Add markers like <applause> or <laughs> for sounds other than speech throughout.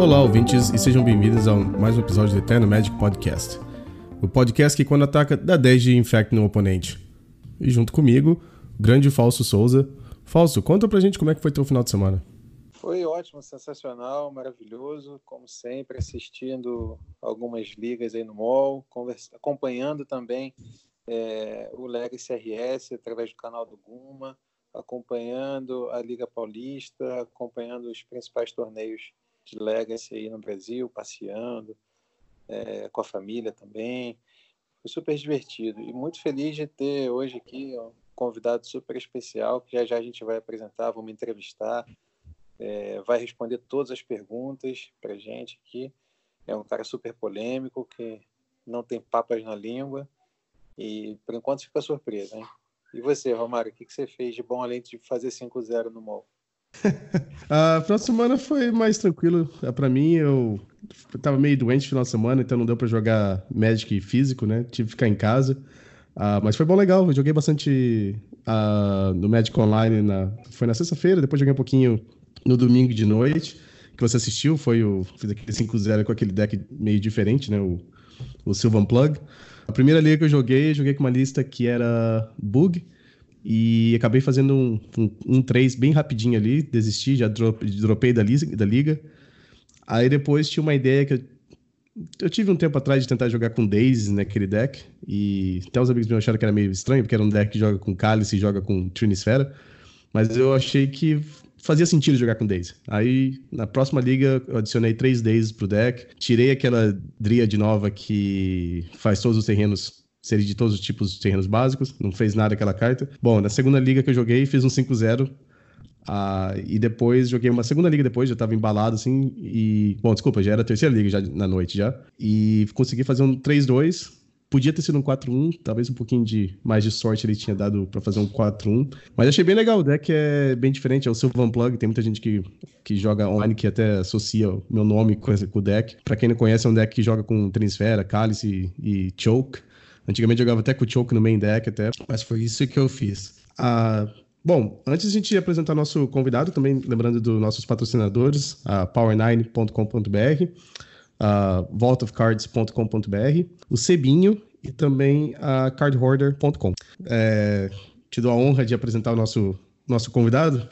Olá, ouvintes, e sejam bem-vindos a mais um episódio do Eterno Magic Podcast. O podcast que, quando ataca, dá 10 de infect no oponente. E junto comigo, o grande Falso Souza. Falso, conta pra gente como é que foi teu final de semana. Foi ótimo, sensacional, maravilhoso, como sempre, assistindo algumas ligas aí no mall, acompanhando também é, o Legacy RS através do canal do Guma, acompanhando a Liga Paulista, acompanhando os principais torneios de Legacy aí no Brasil, passeando é, com a família também. Foi super divertido e muito feliz de ter hoje aqui um convidado super especial que já já a gente vai apresentar, vamos entrevistar, é, vai responder todas as perguntas para gente aqui. É um cara super polêmico que não tem papas na língua e por enquanto fica surpresa, hein? E você, Romário, o que, que você fez de bom além de fazer 5-0 no mall? <laughs> a próxima semana foi mais tranquilo ah, para mim. Eu tava meio doente no final de semana, então não deu para jogar Magic físico, né? Tive que ficar em casa. Uh, mas foi bom legal. Eu joguei bastante uh, no Magic Online. Na... Foi na sexta-feira, depois joguei um pouquinho no domingo de noite. Que você assistiu, foi o. Fiz aquele 5-0 com aquele deck meio diferente, né? O, o Sylvan Plug. A primeira liga que eu joguei, joguei com uma lista que era Bug e acabei fazendo um, um, um 3 bem rapidinho ali, desisti, já drop, dropei da, da liga. Aí depois tinha uma ideia que eu, eu tive um tempo atrás de tentar jogar com Daisy naquele deck, e até os amigos meus acharam que era meio estranho, porque era um deck que joga com Cálice e joga com Trinisfera, mas eu achei que fazia sentido jogar com Daisy. Aí, na próxima liga, eu adicionei três Daisy pro deck, tirei aquela Dríade nova que faz todos os terrenos seria de todos os tipos de terrenos básicos, não fez nada aquela carta. Bom, na segunda liga que eu joguei, fiz um 5-0. Uh, e depois joguei uma segunda liga depois, já tava embalado assim. E. Bom, desculpa, já era a terceira liga já na noite já. E consegui fazer um 3-2. Podia ter sido um 4-1, talvez um pouquinho de mais de sorte ele tinha dado para fazer um 4-1. Mas achei bem legal, o deck é bem diferente, é o Sylvan Plug, tem muita gente que, que joga online que até associa o meu nome com, com o deck. Para quem não conhece, é um deck que joga com Trinsfera, Cálice e, e Choke. Antigamente jogava até com o Choke no main deck até, mas foi isso que eu fiz. Ah, bom, antes de a gente apresentar nosso convidado, também lembrando dos nossos patrocinadores, a power9.com.br, a vaultofcards.com.br, o Cebinho e também a cardhoarder.com. É, te dou a honra de apresentar o nosso, nosso convidado.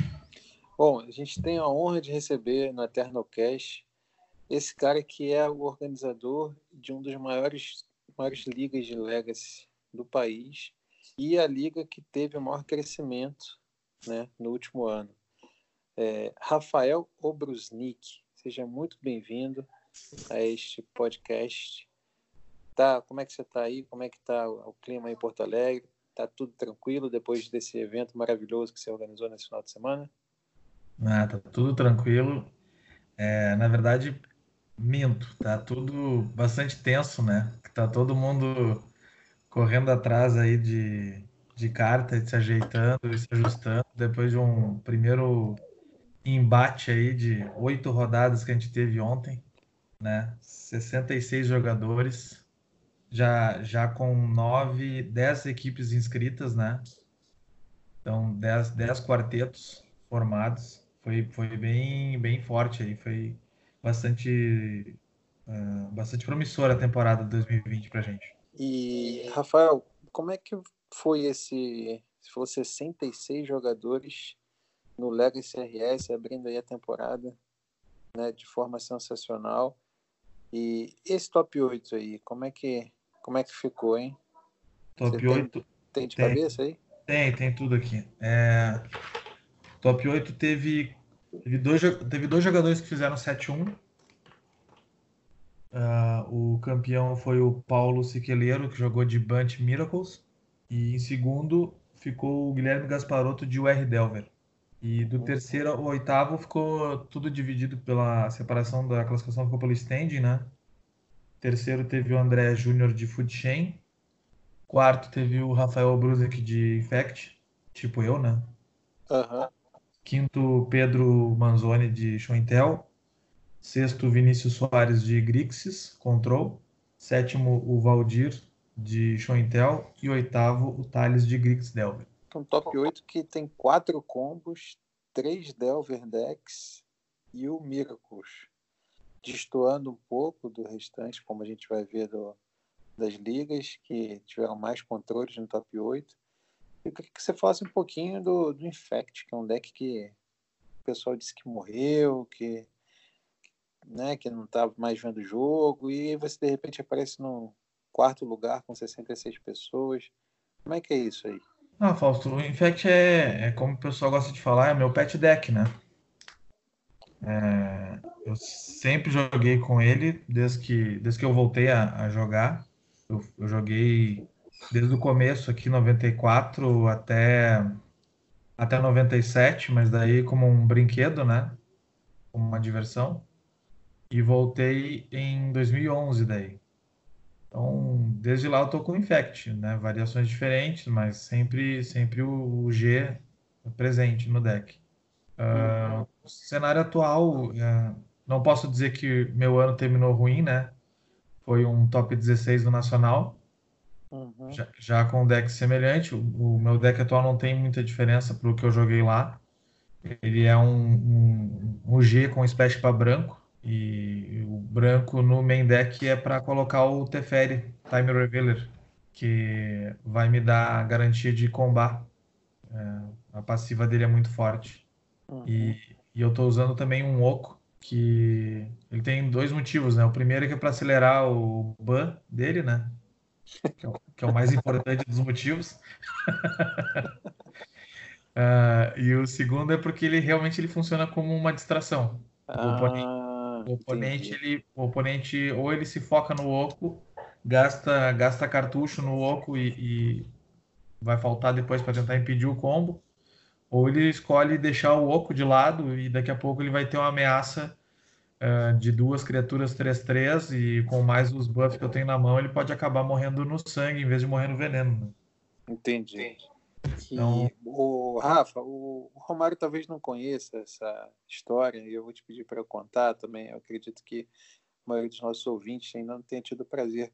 Bom, a gente tem a honra de receber no Eternal Cash esse cara que é o organizador de um dos maiores maiores ligas de legacy do país e a liga que teve o maior crescimento né, no último ano. É, Rafael Obrusnik, seja muito bem-vindo a este podcast. Tá, como é que você está aí? Como é que está o clima em Porto Alegre? Está tudo tranquilo depois desse evento maravilhoso que você organizou nesse final de semana? Ah, tá tudo tranquilo. É, na verdade, minto, tá tudo bastante tenso, né? Tá todo mundo correndo atrás aí de, de carta, se ajeitando se ajustando, depois de um primeiro embate aí de oito rodadas que a gente teve ontem, né? 66 jogadores, já, já com nove, dez equipes inscritas, né? Então, dez, dez quartetos formados. Foi, foi bem, bem forte aí, foi bastante uh, bastante promissora a temporada de 2020 para gente. E, Rafael, como é que foi esse. Se for 66 jogadores no Legacy RS, abrindo aí a temporada né, de forma sensacional. E esse top 8 aí, como é que, como é que ficou, hein? Top Você 8. Tem, tem de tem, cabeça aí? Tem, tem tudo aqui. É, top 8 teve, teve, dois, teve dois jogadores que fizeram 7-1 Uh, o campeão foi o Paulo Siqueleiro, que jogou de Bunch Miracles. E em segundo ficou o Guilherme Gasparotto de UR Delver. E do terceiro ao oitavo ficou tudo dividido pela separação da classificação, ficou pelo standing, né? Terceiro teve o André Júnior de Food Chain. Quarto teve o Rafael Bruzek de Infect, tipo eu, né? Uhum. Quinto, Pedro Manzoni de Show Intel. Sexto, Vinícius Soares de Grixis, Control. Sétimo, o Valdir de Shointel. E oitavo, o Thales de Grix Delver. Então, top 8 que tem quatro combos, três Delver decks e o Miracles. destoando um pouco do restante, como a gente vai ver do, das ligas, que tiveram mais controles no top 8. Eu queria que você falasse um pouquinho do, do Infect, que é um deck que o pessoal disse que morreu, que, né, que não estava mais vendo o jogo, e você de repente aparece no quarto lugar com 66 pessoas. Como é que é isso aí? Ah, Fausto, o Infect é, é como o pessoal gosta de falar, é meu pet deck, né? É, eu sempre joguei com ele desde que, desde que eu voltei a, a jogar. Eu, eu, joguei desde o começo aqui, 94 até, até 97, mas daí como um brinquedo, né? Como uma diversão. E voltei em 2011 daí. Então, desde lá eu tô com o Infect, né? Variações diferentes, mas sempre, sempre o, G presente no deck. Uh, o cenário atual, uh, não posso dizer que meu ano terminou ruim, né? Foi um top 16 do Nacional. Uhum. Já, já, com um deck semelhante. O, o, meu deck atual não tem muita diferença para o que eu joguei lá. Ele é um, um, um G com splash para branco. E o branco no main deck é para colocar o Teferi Time Revealer, que vai me dar garantia de combar. É, a passiva dele é muito forte. Uhum. E, e, eu estou usando também um Oco, que ele tem dois motivos, né? O primeiro é que é para acelerar o ban dele, né? Que é, o, que é o mais importante dos motivos. uh, <laughs> e o segundo é porque ele realmente ele funciona como uma distração. Ah. O oponente o oponente, ele, o oponente ou ele se foca no oco, gasta, gasta cartucho no oco e, e vai faltar depois para tentar impedir o combo, ou ele escolhe deixar o oco de lado e daqui a pouco ele vai ter uma ameaça uh, de duas criaturas 3-3 e com mais os buffs que eu tenho na mão, ele pode acabar morrendo no sangue em vez de morrer no veneno. Né? Entendi. Então... o Rafa, o, o Romário talvez não conheça essa história e eu vou te pedir para eu contar também. Eu acredito que a maioria dos nossos ouvintes ainda não tenha tido o prazer,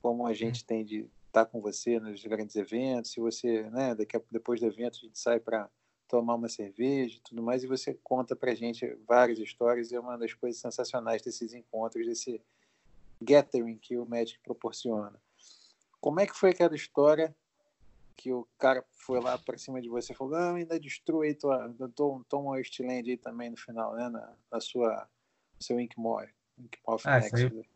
como a gente tem de estar com você nos grandes eventos. Se você, né, daqui a, depois do evento, a gente sai para tomar uma cerveja e tudo mais, e você conta para a gente várias histórias. E é uma das coisas sensacionais desses encontros, desse gathering que o Magic proporciona. Como é que foi aquela história que o cara foi lá para cima de você e falou, ah, ainda destrui tua, toma o Eastland aí também no final, né, na, na sua, no seu Inkmore, Inkmore ah, Next. Isso aí,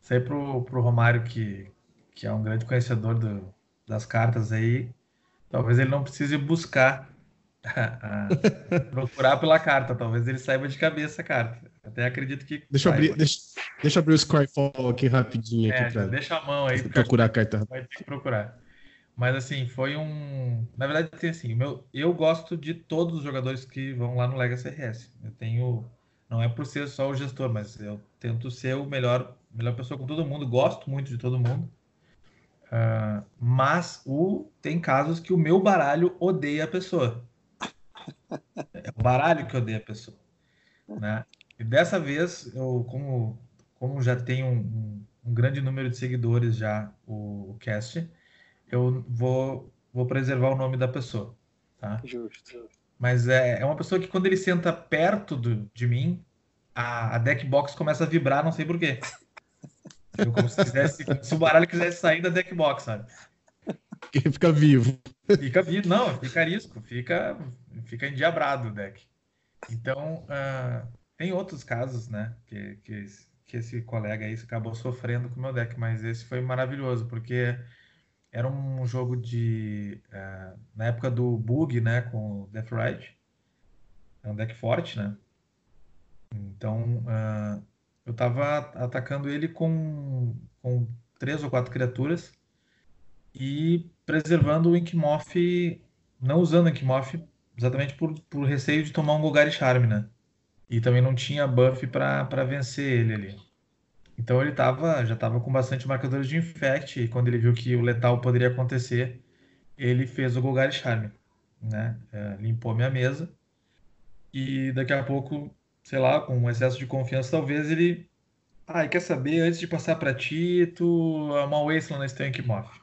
isso aí pro, pro Romário, que, que é um grande conhecedor do, das cartas aí, talvez ele não precise buscar <laughs> procurar pela carta, talvez ele saiba de cabeça a carta. Até acredito que. Deixa eu abrir, deixa, deixa eu abrir o Skyfall aqui rapidinho. É, aqui pra, deixa a mão aí. Procurar a carta. Vai ter que procurar. Mas assim, foi um. Na verdade, assim, meu... eu gosto de todos os jogadores que vão lá no Legacy RS. Eu tenho. Não é por ser só o gestor, mas eu tento ser o melhor, melhor pessoa com todo mundo, gosto muito de todo mundo. Uh, mas o... tem casos que o meu baralho odeia a pessoa. É o baralho que odeia a pessoa. Né? E dessa vez, eu, como, como já tenho um, um grande número de seguidores já, o, o cast, eu vou, vou preservar o nome da pessoa. Tá? Justo. Mas é, é uma pessoa que quando ele senta perto do, de mim, a, a deck box começa a vibrar, não sei porquê. como se, quisesse, se o baralho quisesse sair da deck box, sabe? Que fica vivo. Fica vivo, não, fica risco, fica, fica endiabrado o deck. Então, uh, tem outros casos, né, que, que, que esse colega aí acabou sofrendo com o meu deck, mas esse foi maravilhoso, porque era um jogo de. Uh, na época do Bug, né? Com Death Ride. É um deck forte, né? Então, uh, eu tava atacando ele com, com três ou quatro criaturas e preservando o Inkmoth, não usando o Inkmoth, exatamente por, por receio de tomar um Golgari Charme, né? E também não tinha buff para vencer ele ali. Então ele tava, já estava com bastante marcadores de infect, e quando ele viu que o letal poderia acontecer, ele fez o Golgari Charme, né? É, limpou minha mesa, e daqui a pouco, sei lá, com um excesso de confiança, talvez ele... Ah, quer saber, antes de passar para ti, tu é uma Wasteland nesse tank Moth.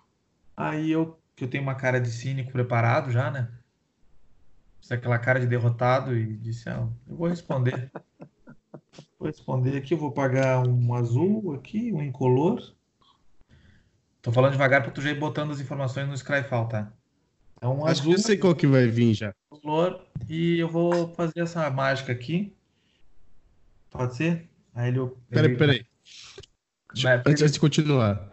Aí eu, que eu tenho uma cara de cínico preparado já, né? Fiz aquela cara de derrotado e disse, ah, eu vou responder. Vou responder aqui, eu vou pagar um azul aqui, um incolor. Tô falando devagar para tu já ir botando as informações no Scryfall, tá? É um Acho azul. Que eu sei qual que vai vir já. Color, e eu vou fazer essa mágica aqui. Pode ser? Aí ele. Peraí, ele... peraí. Antes de continuar.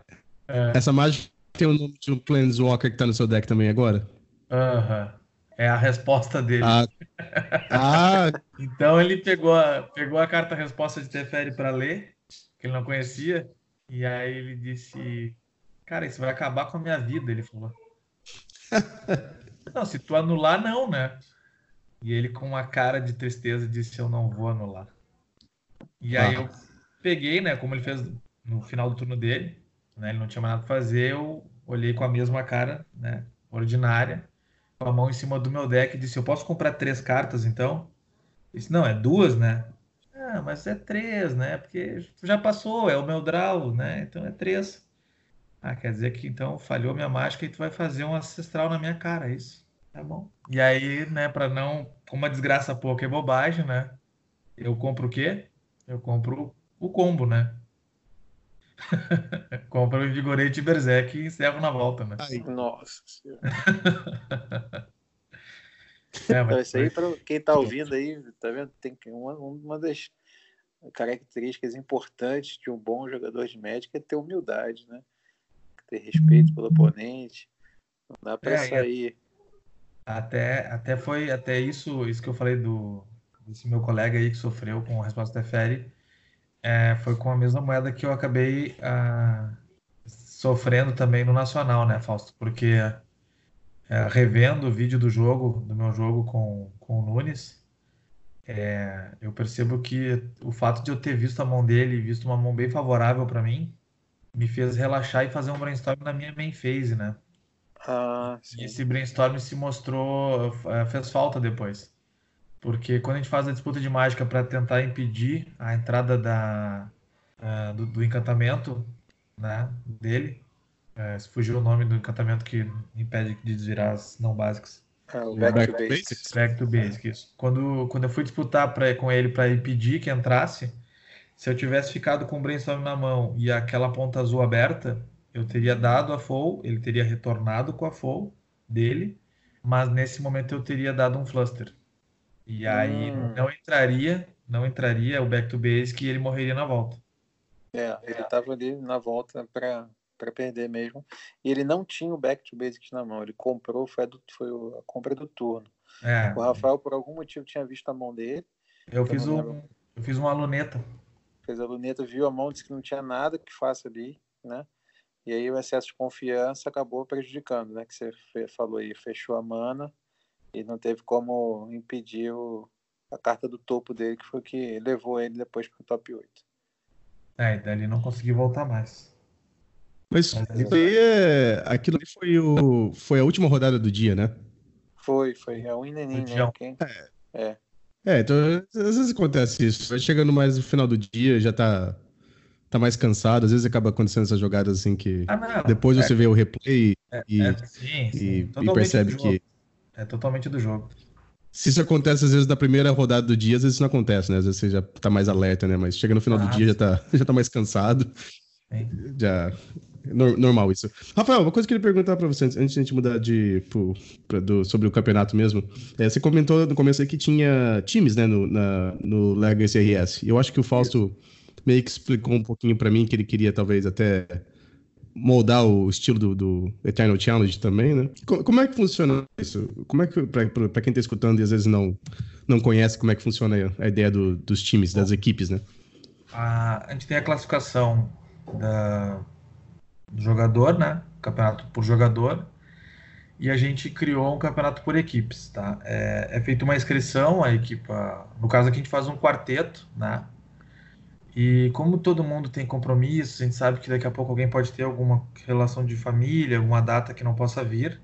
É. Essa mágica tem o nome de um Planeswalker que tá no seu deck também agora? Aham. Uhum. É a resposta dele. Ah. ah. <laughs> então ele pegou a, pegou a carta resposta de Teferi para ler, que ele não conhecia, e aí ele disse: Cara, isso vai acabar com a minha vida, ele falou. <laughs> não, se tu anular, não, né? E ele, com uma cara de tristeza, disse: Eu não vou anular. E aí ah. eu peguei, né? Como ele fez no final do turno dele, né? Ele não tinha mais nada para fazer, eu olhei com a mesma cara, né? Ordinária com a mão em cima do meu deck e disse: Eu posso comprar três cartas então? Eu disse: Não, é duas, né? Ah, mas é três, né? Porque já passou, é o meu draw, né? Então é três. Ah, quer dizer que então falhou minha mágica e tu vai fazer um ancestral na minha cara, é isso. Tá bom. E aí, né, para não. Como a desgraça pouca é bobagem, né? Eu compro o quê? Eu compro o combo, né? <laughs> Compra o Vigorete Berserk e encerro na volta, né? Ai, nossa senhora. <laughs> é, mas... Então, isso aí, para quem tá ouvindo aí, tá vendo? Tem uma, uma das características importantes de um bom jogador de médica é ter humildade, né? Ter respeito pelo oponente. Não dá para é, sair. Até, até foi até isso, isso que eu falei do desse meu colega aí que sofreu com a resposta da Fere é, foi com a mesma moeda que eu acabei ah, sofrendo também no Nacional, né, Fausto? Porque é, revendo o vídeo do jogo, do meu jogo com, com o Nunes, é, eu percebo que o fato de eu ter visto a mão dele, visto uma mão bem favorável para mim, me fez relaxar e fazer um brainstorm na minha main phase, né? Ah, e esse brainstorm se mostrou, é, fez falta depois. Porque quando a gente faz a disputa de mágica para tentar impedir a entrada da, uh, do, do, encantamento né, dele, uh, se fugiu o nome do encantamento que impede de desvirar as não básicas. É, o back, back, to basics. Back to basics, isso. Quando, quando eu fui disputar pra, com ele para impedir que entrasse, se eu tivesse ficado com o brainstorm na mão e aquela ponta azul aberta, eu teria dado a full, ele teria retornado com a full dele, mas nesse momento eu teria dado um fluster. E aí hum. não entraria, não entraria o back to basic e ele morreria na volta. É, ele estava ali na volta para para perder mesmo. E ele não tinha o back to basics na mão. Ele comprou, foi a, do, foi a compra do turno. É. O Rafael, por algum motivo, tinha visto a mão dele. Eu fiz, um, eu fiz uma luneta. Fez a luneta, viu a mão, disse que não tinha nada que faça ali, né? E aí o excesso de confiança acabou prejudicando, né? Que você falou aí, fechou a mana e não teve como impedir o, a carta do topo dele, que foi que levou ele depois para o top 8. É, e dali não conseguiu voltar mais. Mas isso aí é. Aquilo ali foi, o... foi a última rodada do dia, né? Foi, foi. É um Inenim, né? Quem... É. é. É, então às vezes acontece isso. Vai chegando mais no final do dia, já tá, tá mais cansado. Às vezes acaba acontecendo essas jogadas assim que ah, depois é. você vê o replay é, e, é, sim, sim. e, e percebe que. É totalmente do jogo. Se isso acontece às vezes na primeira rodada do dia, às vezes isso não acontece, né? Às vezes você já tá mais alerta, né? Mas chega no final ah, do dia, já tá, <laughs> já tá mais cansado. Sim. Já. Normal isso. Rafael, uma coisa que eu queria perguntar para você, antes de a gente mudar de, pro, pra, do, sobre o campeonato mesmo. É, você comentou no começo aí que tinha times, né, no, na, no Legacy RS. Eu acho que o Fausto meio que explicou um pouquinho para mim que ele queria talvez até moldar o estilo do, do, Eternal Challenge também, né? Como é que funciona isso? Como é que, para quem está escutando e às vezes não, não conhece como é que funciona a ideia do, dos times, das equipes, né? A, a gente tem a classificação da, do jogador, né? Campeonato por jogador. E a gente criou um campeonato por equipes, tá? É, é feita uma inscrição, a equipa... No caso aqui a gente faz um quarteto, né? E como todo mundo tem compromissos, a gente sabe que daqui a pouco alguém pode ter alguma relação de família, alguma data que não possa vir.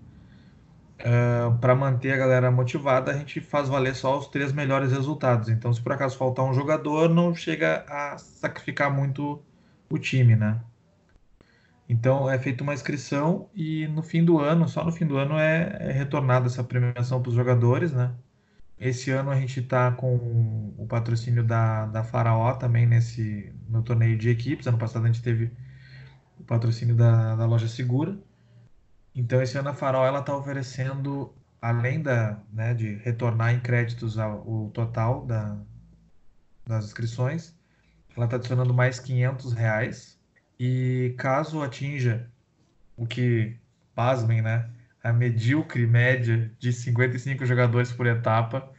Uh, para manter a galera motivada, a gente faz valer só os três melhores resultados. Então, se por acaso faltar um jogador, não chega a sacrificar muito o time, né? Então, é feita uma inscrição e no fim do ano, só no fim do ano, é, é retornada essa premiação para os jogadores, né? Esse ano a gente está com o patrocínio da, da Faraó também nesse no torneio de equipes. Ano passado a gente teve o patrocínio da, da loja Segura. Então esse ano a Faraó ela está oferecendo, além da, né, de retornar em créditos ao, o total da, das inscrições, ela está adicionando mais 500 reais. E caso atinja o que, pasmem, né? A medíocre média de 55 jogadores por etapa,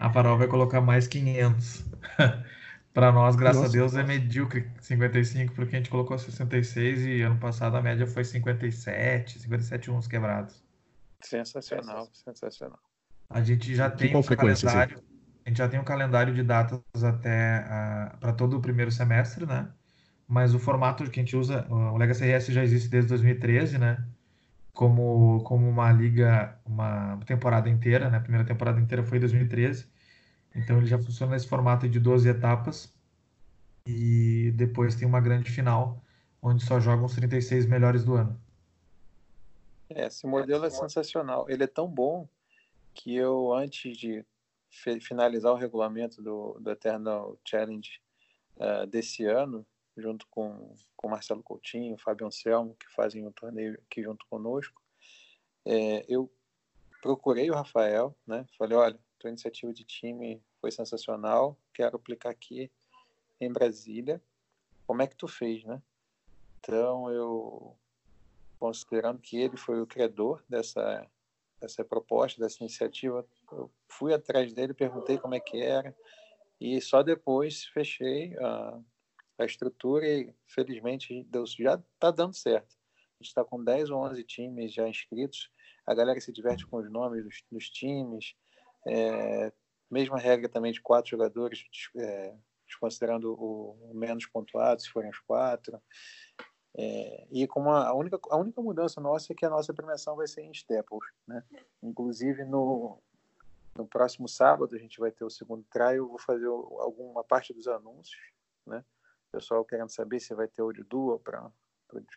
a Farol vai colocar mais 500. <laughs> Para nós, graças Nossa, a Deus, é medíocre 55, porque a gente colocou 66 e ano passado a média foi 57, 57 uns quebrados. Sensacional, sensacional. A gente já tem um calendário, assim? a gente já tem um calendário de datas até uh, ah, para todo o primeiro semestre, né? Mas o formato que a gente usa, o Legacy RS já existe desde 2013, né? Como, como uma liga, uma temporada inteira, né? A primeira temporada inteira foi em 2013. Então ele já funciona nesse formato de 12 etapas. E depois tem uma grande final, onde só jogam os 36 melhores do ano. É, esse modelo é sensacional. Ele é tão bom que eu, antes de finalizar o regulamento do, do Eternal Challenge uh, desse ano, junto com, com Marcelo Coutinho, Fábio Anselmo, que fazem o torneio aqui junto conosco. É, eu procurei o Rafael, né? Falei, olha, tua iniciativa de time foi sensacional, quero aplicar aqui em Brasília. Como é que tu fez, né? Então, eu, considerando que ele foi o criador dessa, dessa proposta, dessa iniciativa, eu fui atrás dele, perguntei como é que era, e só depois fechei a, a estrutura e, felizmente, já está dando certo. A gente está com 10 ou 11 times já inscritos, a galera se diverte com os nomes dos, dos times, é, mesma regra também de quatro jogadores, é, desconsiderando o, o, menos pontuado, se forem os quatro. É, e com a, única, a única mudança nossa é que a nossa premiação vai ser em staples. Né? Inclusive, no, no próximo sábado, a gente vai ter o segundo trial, eu vou fazer alguma parte dos anúncios, né? Pessoal querendo saber se vai ter olho dual para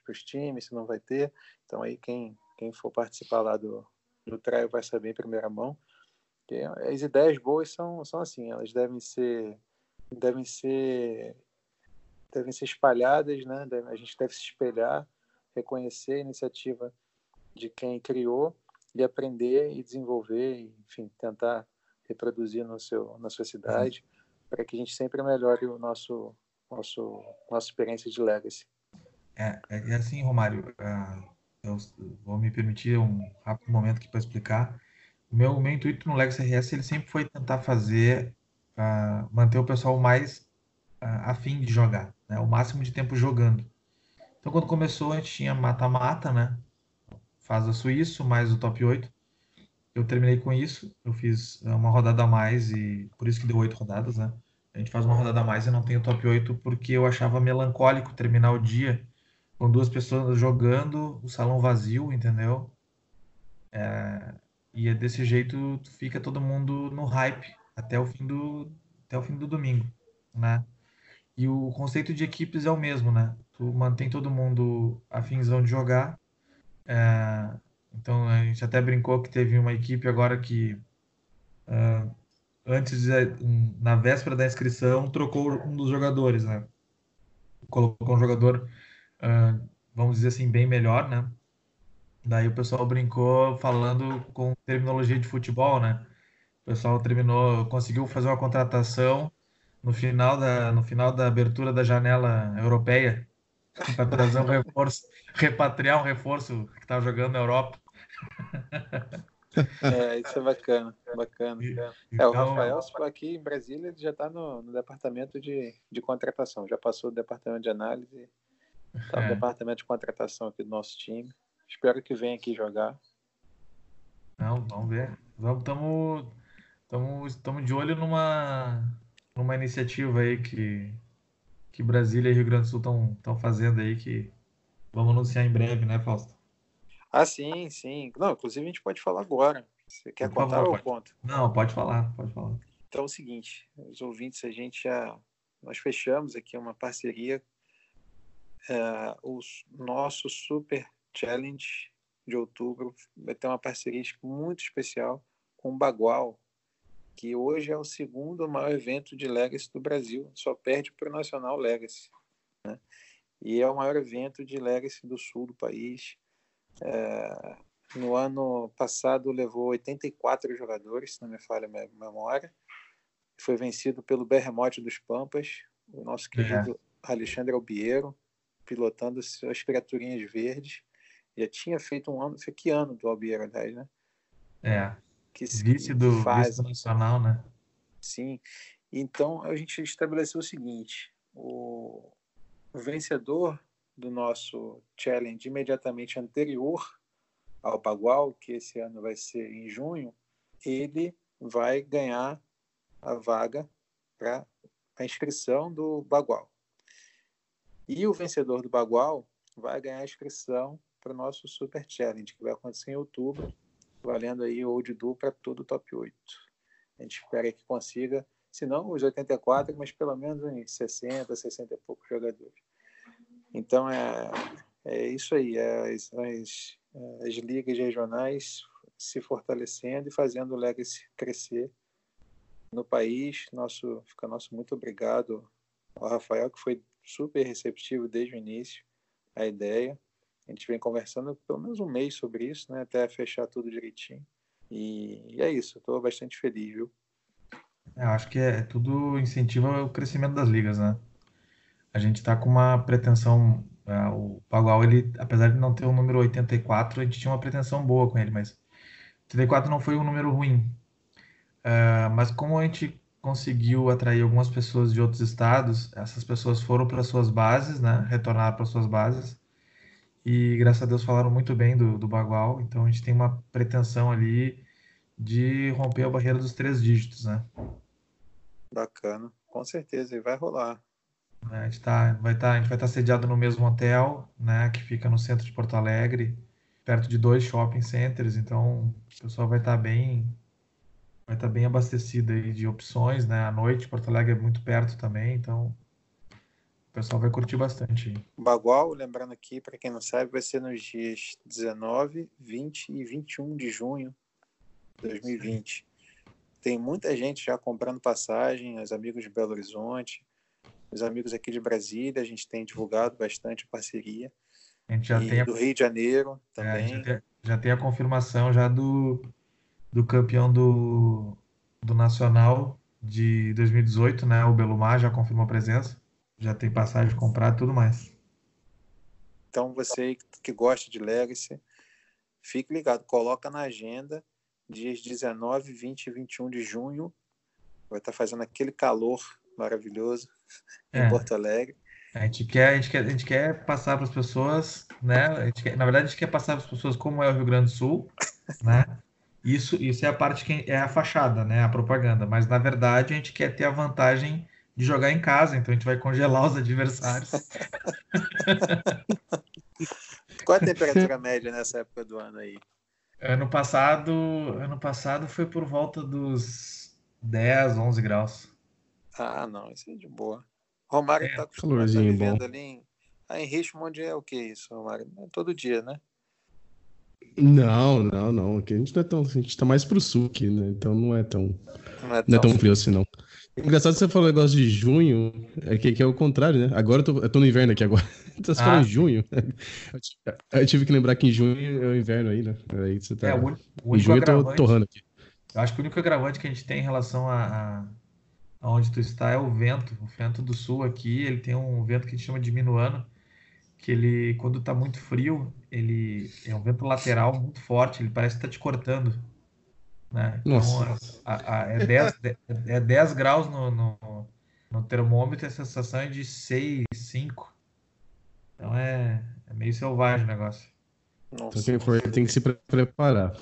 os times, se não vai ter. Então aí quem, quem for participar lá do, do trial vai saber em primeira mão. Porque as ideias boas são, são assim, elas devem ser devem ser devem ser espalhadas, né? A gente deve se espelhar, reconhecer a iniciativa de quem criou e aprender e desenvolver, enfim, tentar reproduzir no seu na sua cidade, para que a gente sempre melhore o nosso nosso, nossa experiência de legacy. É, é, assim, Romário, uh, eu vou me permitir um rápido momento aqui para explicar. O meu, meu intuito no Legacy RS ele sempre foi tentar fazer, uh, manter o pessoal mais uh, afim de jogar, né? o máximo de tempo jogando. Então, quando começou, a gente tinha mata-mata, né? Faz a suíço, mais o top 8. Eu terminei com isso, eu fiz uma rodada a mais e por isso que deu oito rodadas, né? A gente faz uma rodada a mais e não tem o top 8 porque eu achava melancólico terminar o dia com duas pessoas jogando, o salão vazio, entendeu? É, e é desse jeito fica todo mundo no hype até o fim do até o fim do domingo, né? E o conceito de equipes é o mesmo, né? Tu mantém todo mundo afinzão de jogar. É, então a gente até brincou que teve uma equipe agora que uh, antes, na véspera da inscrição, trocou um dos jogadores, né? Colocou um jogador, uh, vamos dizer assim, bem melhor, né? Daí o pessoal brincou falando com terminologia de futebol, né? O pessoal terminou, conseguiu fazer uma contratação no final da, no final da abertura da janela europeia para trazer um reforço, repatriar um reforço que estava jogando na Europa. <laughs> <laughs> É, isso é bacana, bacana. É, o então, Rafael aqui em Brasília ele já está no, no, departamento de, de contratação, já passou do departamento de análise, está no é. departamento de contratação aqui do nosso time. Espero que venha aqui jogar. Não, vamos ver. Estamos estamos de olho numa, numa iniciativa aí que, que Brasília e Rio Grande do Sul estão fazendo aí que vamos anunciar em breve, né, Fausto? Ah, sim, sim. Não, inclusive a gente pode falar agora. Você quer Por contar favor, ou ponto? Não, pode falar, pode falar. Então é o seguinte, os ouvintes, a gente já nós fechamos aqui uma parceria, é, o nosso Super Challenge de outubro vai ter uma parceria muito especial com o Bagual. que hoje é o segundo maior evento de Legacy do Brasil, só perde para o Nacional Legacy. Né? E é o maior evento de Legacy do sul do país. É, no ano passado levou 84 jogadores, se não me falha a minha memória. Foi vencido pelo Berremote dos Pampas, o nosso querido é. Alexandre Albiero, pilotando as criaturinhas verdes. Já tinha feito um ano, foi que ano do Albiero, aliás, né? É. Que, vice do, faz, vice nacional, né? Sim. Então a gente estabeleceu o seguinte: o, o vencedor do nosso challenge imediatamente anterior ao Bagual, que esse ano vai ser em junho, ele vai ganhar a vaga para a inscrição do Bagual. E o vencedor do Bagual vai ganhar a inscrição para o nosso Super Challenge, que vai acontecer em outubro, valendo aí Old Du para todo o top 8. A gente espera que consiga, se não os 84, mas pelo menos uns 60, 60 e poucos jogadores. Então é, é isso aí, é as, as, as ligas regionais se fortalecendo e fazendo o Legacy crescer no país. Nosso, fica nosso muito obrigado ao Rafael, que foi super receptivo desde o início à ideia. A gente vem conversando pelo menos um mês sobre isso, né, até fechar tudo direitinho. E, e é isso, estou bastante feliz, viu? É, eu acho que é, tudo incentiva o crescimento das ligas, né? A gente está com uma pretensão, é, o Pagual, ele, apesar de não ter o número 84, a gente tinha uma pretensão boa com ele, mas 84 não foi um número ruim. Uh, mas como a gente conseguiu atrair algumas pessoas de outros estados, essas pessoas foram para suas bases, né? Retornaram para suas bases. E graças a Deus falaram muito bem do, do Bagual. Então a gente tem uma pretensão ali de romper a barreira dos três dígitos, né? Bacana, com certeza, e vai rolar. É, a gente, tá, vai tá, a gente vai estar tá sediado no mesmo hotel, né? Que fica no centro de Porto Alegre, perto de dois shopping centers. Então o pessoal vai estar tá bem vai estar bem abastecida aí de opções, né? À noite, Porto Alegre é muito perto também, então o pessoal vai curtir bastante. Bagual, lembrando aqui, para quem não sabe, vai ser nos dias 19, 20 e 21 de junho de 2020. Tem muita gente já comprando passagem, os amigos de Belo Horizonte, os amigos aqui de Brasília, a gente tem divulgado bastante a parceria. A gente já e tem a... do Rio de Janeiro também. É, já, tem, já tem a confirmação já do do campeão do, do Nacional de 2018, né? O Belumar já confirmou a presença, já tem passagem comprada e tudo mais. Então você que gosta de Legacy, fique ligado, coloca na agenda dias 19, 20 e 21 de junho. Vai estar fazendo aquele calor maravilhoso em é. Porto Alegre. A gente quer, a gente quer, a gente quer passar para as pessoas, né? Quer, na verdade, a gente quer passar para as pessoas como é o Rio Grande do Sul, <laughs> né? Isso, isso é a parte que é a fachada, né? A propaganda. Mas na verdade a gente quer ter a vantagem de jogar em casa, então a gente vai congelar os adversários. <laughs> Qual a temperatura média nessa época do ano aí? Ano passado, ano passado foi por volta dos 10, 11 graus. Ah, não, isso é de boa. Romário está é, acostumado a estar vivendo ali em, ah, em Richmond é o que isso, Romário? É todo dia, né? Não, não, não. Aqui a gente não é tão. A gente tá mais pro sul aqui, né? Então não é tão. Não é tão, não é tão frio assim, não. Engraçado que você falou negócio de junho, é que, que é o contrário, né? Agora eu tô, eu tô no inverno aqui agora. <laughs> Então você ah. falou em junho. Eu tive que lembrar que em junho é o inverno aí, né? Aí você tá. É, o, o em junho eu tô torrando aqui. Eu acho que o único agravante que a gente tem em relação a, a onde tu está é o vento. O vento do sul aqui, ele tem um vento que a gente chama de minuano que ele, quando tá muito frio, ele é um vento lateral muito forte, ele parece que tá te cortando. Né? Então, Nossa. A, a, é, 10, é 10 graus no, no, no termômetro e a sensação é de 6, 5. Então é, é meio selvagem o negócio. Nossa. Então, tem que se preparar.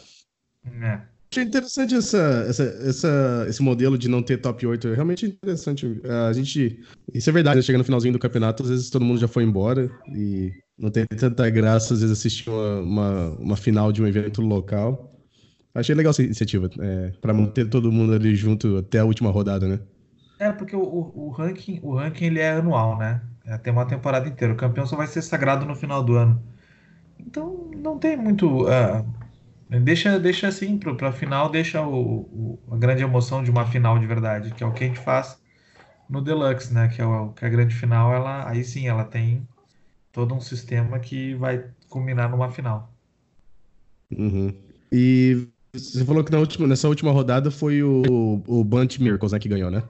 É. Achei interessante essa, essa, essa, esse modelo de não ter top 8. É realmente interessante. A gente. Isso é verdade, né? chega no finalzinho do campeonato, às vezes todo mundo já foi embora e não tem tanta graça, às vezes, assistir uma, uma, uma final de um evento local. Achei legal essa iniciativa, é, para manter todo mundo ali junto até a última rodada, né? É, porque o, o, o, ranking, o ranking ele é anual, né? É, tem uma temporada inteira. O campeão só vai ser sagrado no final do ano. Então, não tem muito. Uh, Deixa, deixa assim, para final, deixa o, o, a grande emoção de uma final de verdade, que é o que a gente faz no Deluxe, né? Que é, o, que é a grande final, ela, aí sim, ela tem todo um sistema que vai culminar numa final. Uhum. E você falou que na última, nessa última rodada foi o, o Bunch Miracles né, que ganhou, né?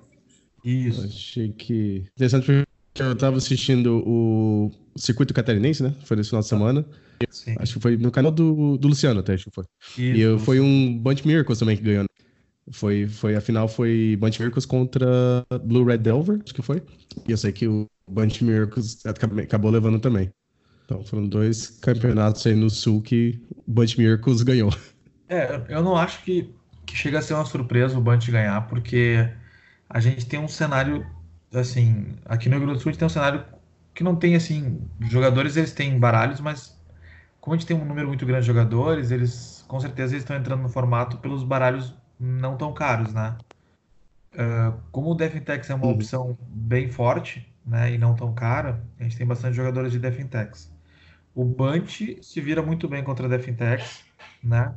Isso. Eu achei que. Interessante porque eu estava assistindo o Circuito Catarinense, né? Foi nesse final de semana. Sim. Acho que foi no canal do, do Luciano até, acho que foi. Isso, e eu, foi um Bunch Miracles também que ganhou. Né? Foi, foi, a final foi Bunch Miracles contra Blue Red Delver, acho que foi. E eu sei que o Bunch Miracles acabou levando também. Então foram dois campeonatos aí no Sul que o Bunch Miracles ganhou. É, eu não acho que, que chega a ser uma surpresa o Bunch ganhar, porque a gente tem um cenário, assim, aqui no Rio Grande do Sul a gente tem um cenário que não tem, assim, jogadores eles têm baralhos, mas como a gente tem um número muito grande de jogadores, eles com certeza eles estão entrando no formato pelos baralhos não tão caros, né? Uh, como o Defintex é uma uhum. opção bem forte, né, e não tão cara, a gente tem bastante jogadores de Defintex. O Bunch se vira muito bem contra Defintex, né?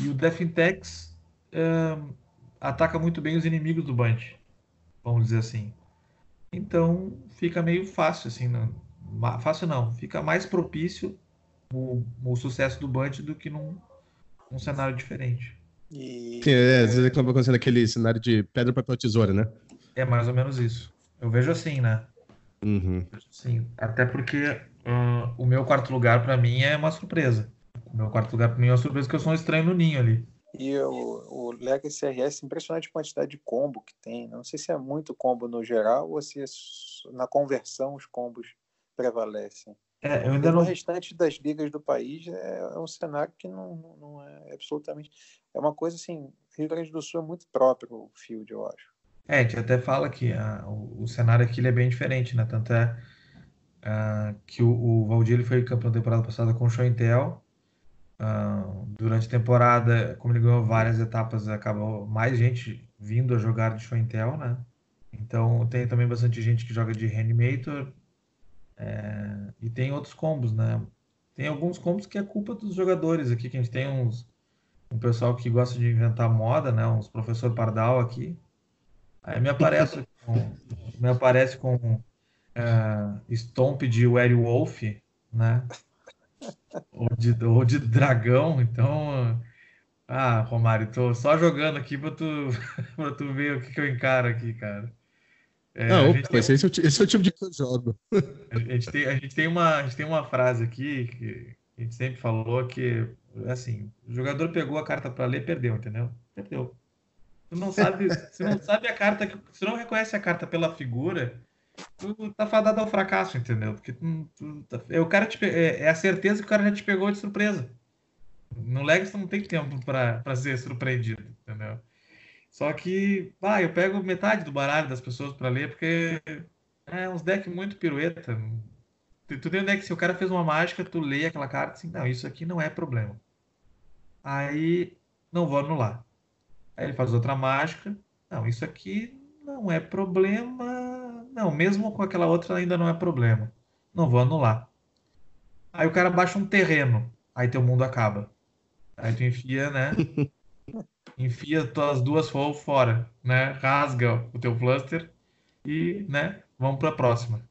E o Defintex uh, ataca muito bem os inimigos do Bunch, vamos dizer assim. Então fica meio fácil, assim, não, fácil não, fica mais propício o, o sucesso do Bud do que num, num cenário diferente. E... Sim, é, às vezes acaba acontecendo aquele cenário de pedra, papel, tesoura, né? É mais ou menos isso. Eu vejo assim, né? Uhum. Sim, até porque uh, o meu quarto lugar para mim é uma surpresa. O meu quarto lugar para mim é uma surpresa porque eu sou um estranho no ninho ali. E o, o Legacy RS, impressionante quantidade de combo que tem. Não sei se é muito combo no geral ou se é na conversão os combos prevalecem. É, eu ainda não... O restante das ligas do país é, é um cenário que não, não é absolutamente. É uma coisa assim. Rio Grande do Sul é muito próprio o field, eu acho. É, a gente até fala que a, o, o, cenário aqui é bem diferente, né? Tanto é uh, que o, o Valdir ele foi campeão da temporada passada com o Show Intel. Uh, durante a temporada, como ele ganhou várias etapas, acabou mais gente vindo a jogar de Show Intel, né? Então tem também bastante gente que joga de Reanimator, é, e tem outros combos, né? Tem alguns combos que é culpa dos jogadores aqui, que a gente tem uns um pessoal que gosta de inventar moda, né? Uns professor Pardal aqui. Aí me aparece <laughs> com, me aparece com uh, Stomp de Werewolf, né? Ou de, ou de dragão, então. Ah, Romário, tô só jogando aqui pra tu, <laughs> pra tu ver o que, que eu encaro aqui, cara. É, ah, opa, tem... esse, é o, esse, é o, tipo de que eu jogo. A gente, tem, a, gente tem uma, a gente tem uma frase aqui que a gente sempre falou que, assim, o jogador pegou a carta para ler, perdeu, entendeu? Perdeu. Tu não sabe, você não sabe a carta, você não reconhece a carta pela figura, tu tá fadado ao fracasso, entendeu? Porque tu, tu, tá, é, o cara te, é, é, a certeza que o cara já te pegou de surpresa. No Legacy não tem tempo para ser surpreendido, entendeu? Só que, ah, eu pego metade do baralho das pessoas para ler, porque é uns decks muito pirueta. Tu, tu tem um deck, se o cara fez uma mágica, tu lê aquela carta assim, não, isso aqui não é problema. Aí, não vou anular. Aí ele faz outra mágica, não, isso aqui não é problema. Não, mesmo com aquela outra ainda não é problema. Não vou anular. Aí o cara baixa um terreno, aí teu mundo acaba. Aí tu enfia, né? <laughs> enfia tuas duas for fora, né? Rasga o teu cluster e, né? Vamos para a próxima.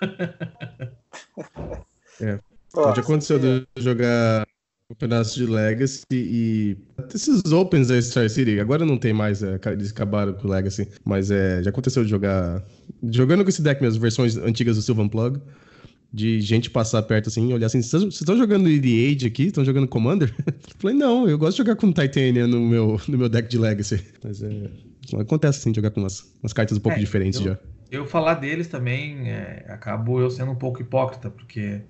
<laughs> é. Já aconteceu de jogar um pedaço de Legacy e esses Opens da Star City, agora não tem mais, é, eles acabaram com o Legacy, mas é, já aconteceu de jogar jogando com esse deck mesmo, versões antigas do Sylvan Plug de gente passar perto assim e olhar assim, vocês estão jogando The Age aqui? Estão jogando Commander? <laughs> Falei, não, eu gosto de jogar com Titania no meu, no meu deck de Legacy. Mas é. Acontece assim, jogar com umas, umas cartas um pouco é, diferentes eu, já. Eu falar deles também, é, acabo eu sendo um pouco hipócrita, porque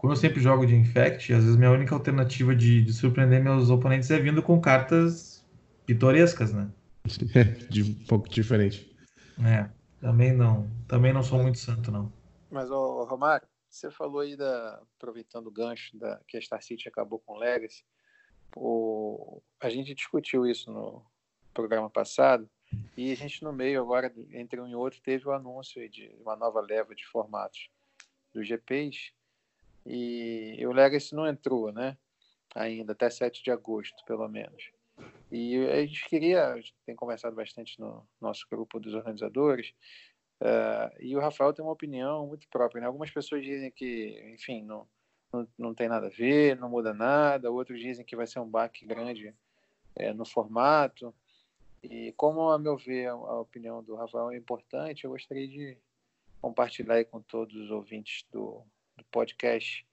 como eu sempre jogo de Infect, às vezes minha única alternativa de, de surpreender meus oponentes é vindo com cartas pitorescas, né? <laughs> De um pouco diferente. É, também não, também não sou muito santo, não. Mas, ô, Romário, você falou aí da aproveitando o gancho da que a Star City acabou com o Legacy. O, a gente discutiu isso no programa passado e a gente no meio agora entre um e outro teve o anúncio de uma nova leva de formatos dos GPs e o Legacy não entrou, né? ainda, até 7 de agosto, pelo menos. E a gente queria, a gente tem conversado bastante no nosso grupo dos organizadores, uh, e o Rafael tem uma opinião muito própria. Né? Algumas pessoas dizem que, enfim, não, não, não tem nada a ver, não muda nada, outros dizem que vai ser um baque grande é, no formato. E como, a meu ver, a, opinião do Rafael é importante, eu gostaria de compartilhar com todos os ouvintes do, do podcast.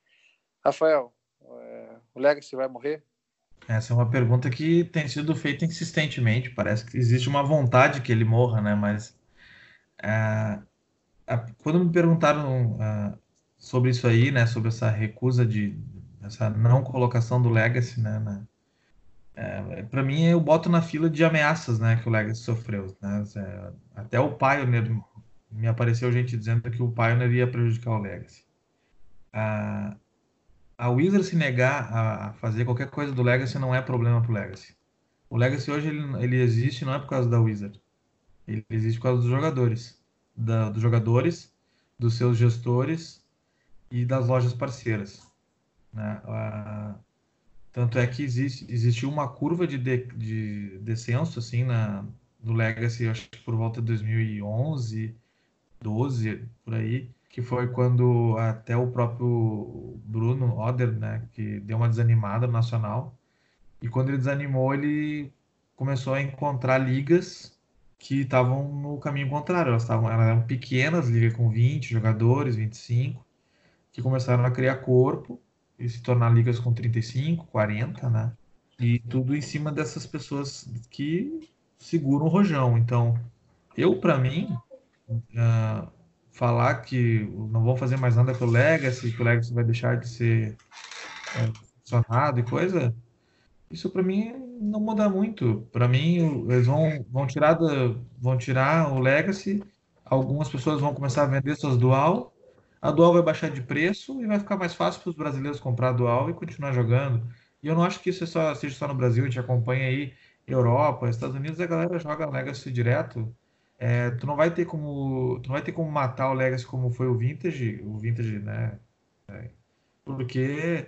Rafael, é, o Legacy vai morrer? Essa é uma pergunta que tem sido feita insistentemente. Parece que existe uma vontade que ele morra, né? Mas é, quando me perguntaram é, sobre isso aí, né? Sobre essa recusa de essa não colocação do Legacy, né? né é, para mim, eu boto na fila de ameaças, né? Que o Legacy sofreu. Né? Até o Pioneer me apareceu gente dizendo que o Pioneer ia prejudicar o Legacy. A, a Wizard se negar a fazer qualquer coisa do Legacy não é problema para o Legacy. O Legacy hoje ele, ele existe não é por causa da Wizard. Ele existe por causa dos jogadores. Da, dos jogadores, dos seus gestores e das lojas parceiras. Né? A, tanto é que existe, existiu uma curva de, de, de descenso assim, na, no Legacy, acho que por volta de 2011, 12, por aí, que foi quando até o próprio Bruno Oder, né, que deu uma desanimada no Nacional, e quando ele desanimou, ele começou a encontrar ligas que estavam no caminho contrário, elas, estavam, elas eram pequenas, ligas com 20 jogadores, 25, que começaram a criar corpo e se tornar ligas com 35, 40, né? E tudo em cima dessas pessoas que seguram o rojão. Então, eu, para mim, uh, falar que não vão fazer mais nada pelo Legacy, que o Legacy vai deixar de ser é, funcionado e coisa, isso para mim não muda muito. Para mim, eles vão, vão, tirar da, vão tirar o Legacy, algumas pessoas vão começar a vender suas Dual, a Dual vai baixar de preço e vai ficar mais fácil para os brasileiros comprar Dual e continuar jogando. E eu não acho que isso é só, seja só no Brasil, a gente acompanha aí Europa, Estados Unidos, a galera joga Legacy direto. É, tu não vai ter como tu não vai ter como matar o Legacy como foi o Vintage, o Vintage, né? Porque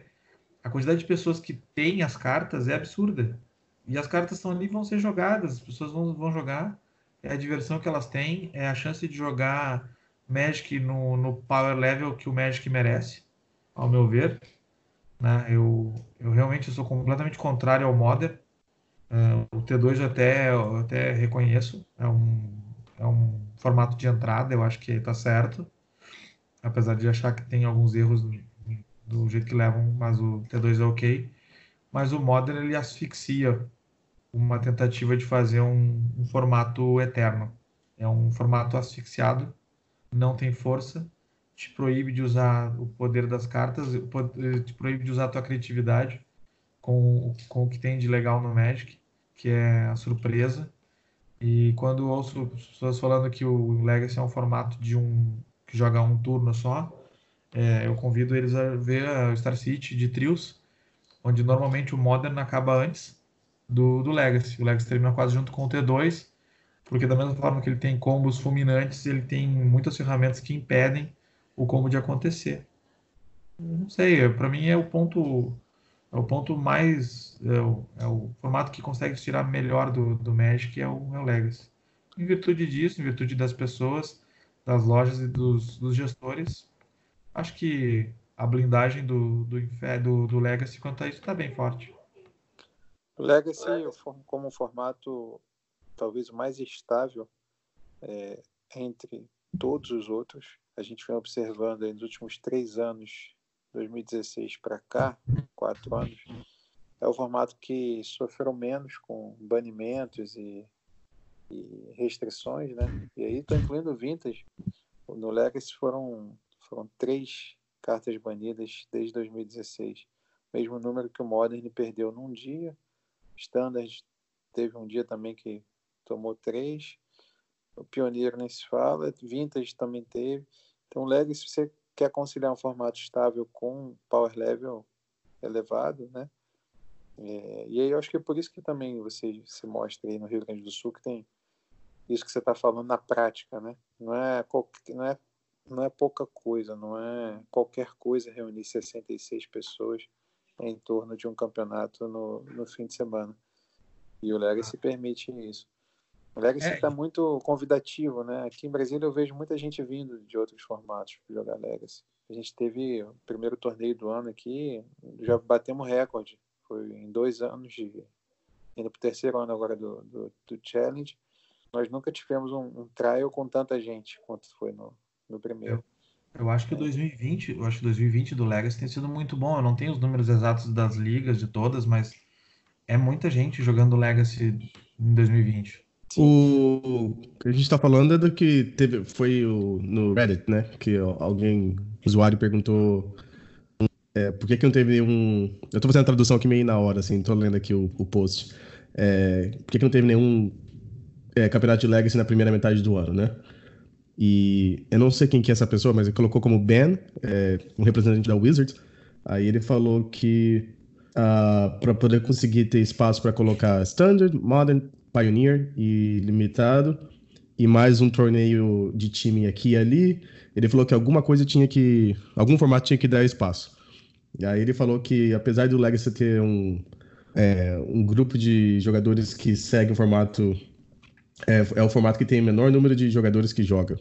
a quantidade de pessoas que têm as cartas é absurda. E as cartas estão ali vão ser jogadas, as pessoas vão, vão jogar. É a diversão que elas têm, é a chance de jogar Magic no, no power level que o Magic merece, ao meu ver. Né? Eu, eu realmente sou completamente contrário ao Modern. Uh, o T2 eu até, eu até reconheço, é um, é um formato de entrada, eu acho que está certo. Apesar de achar que tem alguns erros do, jeito que levam, mas o T2 é ok. Mas o Modern ele asfixia uma tentativa de fazer um, um formato eterno. É um formato asfixiado não tem força, te proíbe de usar o poder das cartas, te proíbe de usar a tua criatividade com, com o que tem de legal no Magic, que é a surpresa. E quando ouço pessoas falando que o Legacy é um formato de um que joga um turno só, é, eu convido eles a ver a Star City de trios, onde normalmente o Modern acaba antes do, do Legacy. O Legacy termina quase junto com o T2 porque da mesma forma que ele tem combos fulminantes, ele tem muitas ferramentas que impedem o combo de acontecer. Não sei, para mim é o ponto é o ponto mais é o, é o formato que consegue tirar melhor do, do Magic é o, é o Legacy. Em virtude disso, em virtude das pessoas, das lojas e dos, dos gestores, acho que a blindagem do, do, do, do Legacy quanto a isso está bem forte. O Legacy, como formato talvez o mais estável é, entre todos os outros. A gente vem observando aí nos últimos três anos, 2016 para cá, quatro anos, é o formato que sofreu menos com banimentos e, e restrições, né? E aí estou incluindo o Vintage. No Legacy foram, foram três cartas banidas desde 2016. Mesmo número que o Modern perdeu num dia. Standard teve um dia também que tomou três. O Pioneiro nem se fala. Vintage também teve. Então, Legacy, se você quer conciliar um formato estável com power level elevado, né? É, e aí eu acho que é por isso que também você se mostra aí no Rio Grande do Sul que tem isso que você está falando na prática, né? Não é, não é, não é pouca coisa, não é qualquer coisa reunir 66 pessoas em torno de um campeonato no, no fim de semana. E o Legacy permite isso. Legacy está é. Tá muito convidativo, né? Aqui em Brasília eu vejo muita gente vindo de outros formatos para jogar Legacy. A gente teve o primeiro torneio do ano aqui, já batemos recorde. Foi em dois anos de. indo para o terceiro ano agora do, do, do, Challenge. Nós nunca tivemos um, um, trial com tanta gente quanto foi no, no primeiro. Eu, eu acho que 2020, eu acho que 2020 do Legacy tem sido muito bom. Eu não tenho os números exatos das ligas de todas, mas é muita gente jogando Legacy em 2020. O que a gente está falando é do que teve, foi o, no Reddit, né? Que alguém, usuário, perguntou é, por que, que não teve nenhum. Eu estou fazendo a tradução aqui meio na hora, assim, estou lendo aqui o, o post. É, por que, que não teve nenhum é, campeonato de Legacy na primeira metade do ano, né? E eu não sei quem que é essa pessoa, mas ele colocou como Ben, é, um representante da Wizards. Aí ele falou que uh, ah, para poder conseguir ter espaço para colocar Standard, Modern, Pioneer e Limitado, e mais um torneio de time aqui e ali. Ele falou que alguma coisa tinha que. algum formato tinha que dar espaço. E aí ele falou que, apesar do Legacy ter um, é, um grupo de jogadores que segue o formato. É, é o formato que tem o menor número de jogadores que jogam.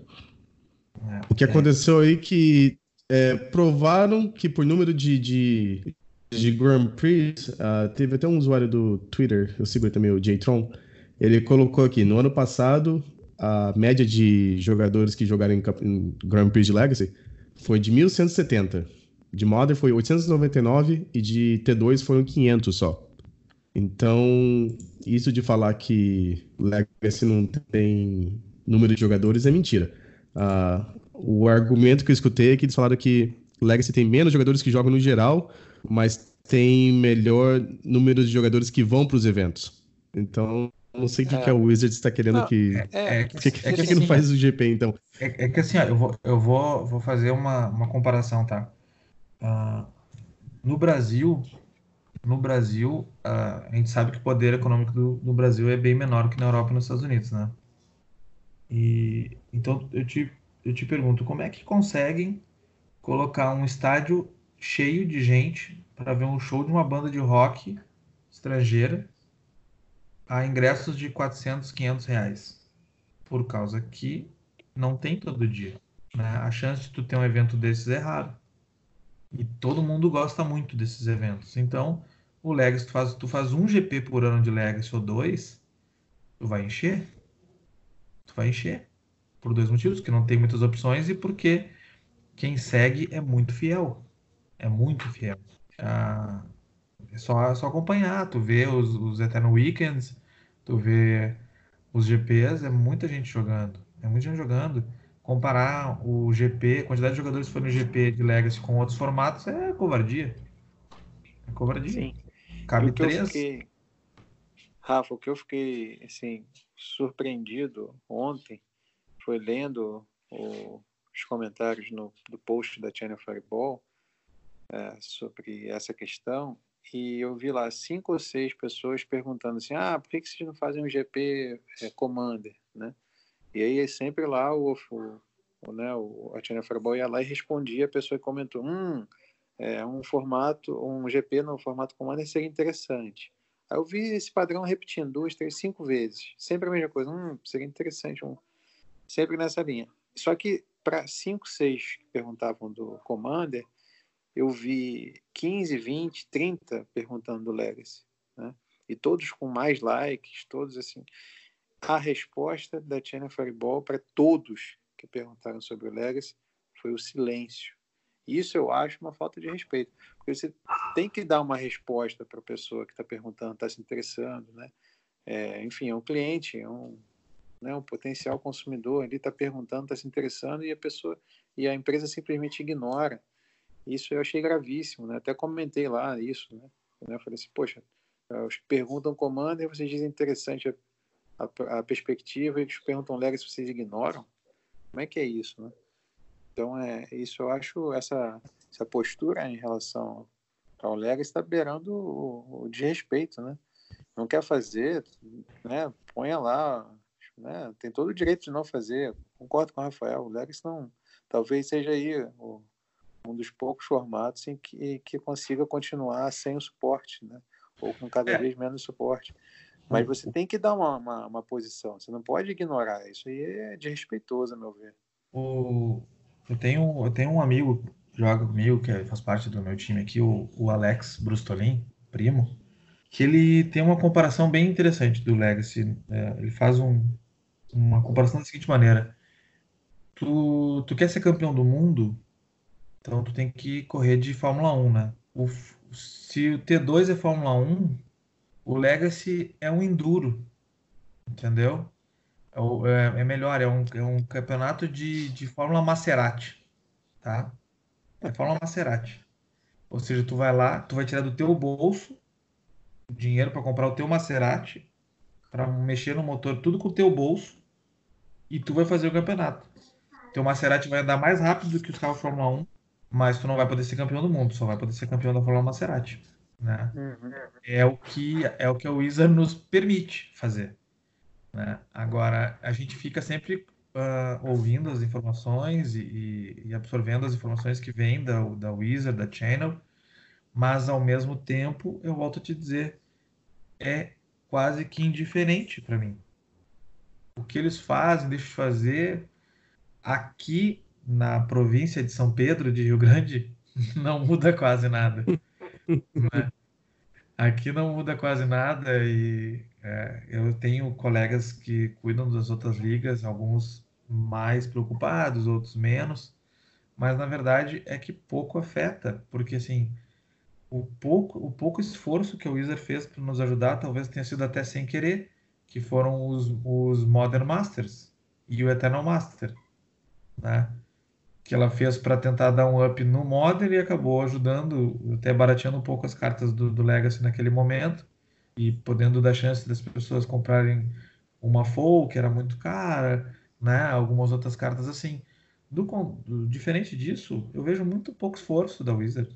É, o que aconteceu aí que é, provaram que por número de, de, de Grand Prix, uh, teve até um usuário do Twitter, eu sigo também o J-Tron, ele colocou aqui, no ano passado, a média de jogadores que jogaram em, em Grand Prix de Legacy foi de 1.170. De Modern foi 899 e de T2 foram 500 só. Então, isso de falar que Legacy não tem número de jogadores é mentira. Uh, o argumento que eu escutei é que eles falaram que Legacy tem menos jogadores que jogam no geral, mas tem melhor número de jogadores que vão para os eventos. Então, não sei o que, é. que a Wizards está querendo não, que. É, é, que, que, que, é não assim, faz o GP, então? É, é, que assim, ó, eu, vou, eu vou, vou fazer uma, uma comparação, tá? Uh, no Brasil, no Brasil, uh, a gente sabe que o poder econômico do, do, Brasil é bem menor que na Europa e nos Estados Unidos, né? E então eu te, eu te pergunto, como é que conseguem colocar um estádio cheio de gente para ver um show de uma banda de rock estrangeira a ingressos de 400, 500 reais. Por causa que não tem todo dia. Né? A chance de tu ter um evento desses é raro. E todo mundo gosta muito desses eventos. Então, o Legacy, tu faz, tu faz um GP por ano de Legacy ou dois, tu vai encher. Tu vai encher. Por dois motivos, que não tem muitas opções e porque quem segue é muito fiel. É muito fiel. Ah, é só, é só acompanhar, tu vê os, os Eternal Weekends, tu vê os GPs, é muita gente jogando. É muita gente jogando. Comparar o GP, a quantidade de jogadores que foram no GP de Legacy com outros formatos é covardia. É covardia. Sim. Cabe três. Fiquei... Rafa, o que eu fiquei assim, surpreendido ontem foi lendo o, os comentários no, do post da Channel Fireball é, sobre essa questão e eu vi lá cinco ou seis pessoas perguntando assim, ah, por que, vocês não fazem um GP é, Commander, né? E aí sempre lá o, o, o né, o, a Tina Fireball ia lá e respondia, a pessoa comentou, hum, é, um formato, um GP no formato Commander seria interessante. Aí eu vi esse padrão repetindo duas, três, cinco vezes, sempre a mesma coisa, hum, seria interessante, um, sempre nessa linha. Só que para cinco, seis que perguntavam do Commander, eu vi 15, 20, 30 perguntando do Legacy, né? E todos com mais likes, todos assim. A resposta da China Fireball para todos que perguntaram sobre o Legacy foi o silêncio. Isso eu acho uma falta de respeito, porque você tem que dar uma resposta para a pessoa que está perguntando, está se interessando, né? É, enfim, é um cliente, é um, né, um potencial consumidor, ele está perguntando, está se interessando e a pessoa e a empresa simplesmente ignora. Isso eu achei gravíssimo, né? Até comentei lá isso, né? Eu falei assim, poxa, que perguntam comando e vocês dizem interessante a, a, a perspectiva e que perguntam legacy vocês ignoram. Como é que é isso, né? Então, é, isso eu acho, essa, essa postura em relação ao legacy está beirando o, o desrespeito, né? Não quer fazer, né? Ponha lá, né? Tem todo o direito de não fazer. Concordo com o Rafael, o legacy não, talvez seja aí o um dos poucos formatos em que, que consiga continuar sem o suporte, né? ou com cada é. vez menos suporte. Mas uhum. você tem que dar uma, uma, uma, posição, você não pode ignorar. Isso aí é desrespeitoso, a meu ver. O... Eu, tenho, eu tenho um amigo que joga comigo, que faz parte do meu time aqui, o, o Alex Brustolin, primo, que ele tem uma comparação bem interessante do Legacy. É, ele faz um, uma comparação da seguinte maneira: tu, tu quer ser campeão do mundo, então tu tem que correr de Fórmula 1, né? O, se o T2 é Fórmula 1, o Legacy é um enduro, entendeu? É, é, é melhor, é um, é um campeonato de, de Fórmula Maserati, tá? É Fórmula Maserati. Ou seja, tu vai lá, tu vai tirar do teu bolso dinheiro para comprar o teu Maserati, para mexer no motor, tudo com o teu bolso, e tu vai fazer o campeonato. Teu Maserati vai andar mais rápido do que os carros Fórmula 1, mas tu não vai poder ser campeão do mundo, só vai poder ser campeão da Fórmula Maserati. Né? Uhum. É o que é o que a Wizard nos permite fazer. Né? Agora a gente fica sempre uh, ouvindo as informações e, e, absorvendo as informações que vêm da, da Wizard, da Channel, mas ao mesmo tempo eu volto a te dizer é quase que indiferente para mim. O que eles fazem, deixam de fazer aqui na província de São Pedro, de Rio Grande, <laughs> não muda quase nada. né? Aqui não muda quase nada e é, eu tenho colegas que cuidam das outras ligas, alguns mais preocupados, outros menos, mas na verdade é que pouco afeta, porque assim, o pouco, o pouco esforço que a Wizard fez para nos ajudar talvez tenha sido até sem querer, que foram os, os Modern Masters e o Eternal Master, né? Que ela fez para tentar dar um up no Modern e acabou ajudando, até barateando um pouco as cartas do, do Legacy naquele momento e podendo dar chance das pessoas comprarem uma Full, que era muito cara, né? Algumas outras cartas assim. Do, do, diferente disso, eu vejo muito pouco esforço da Wizard,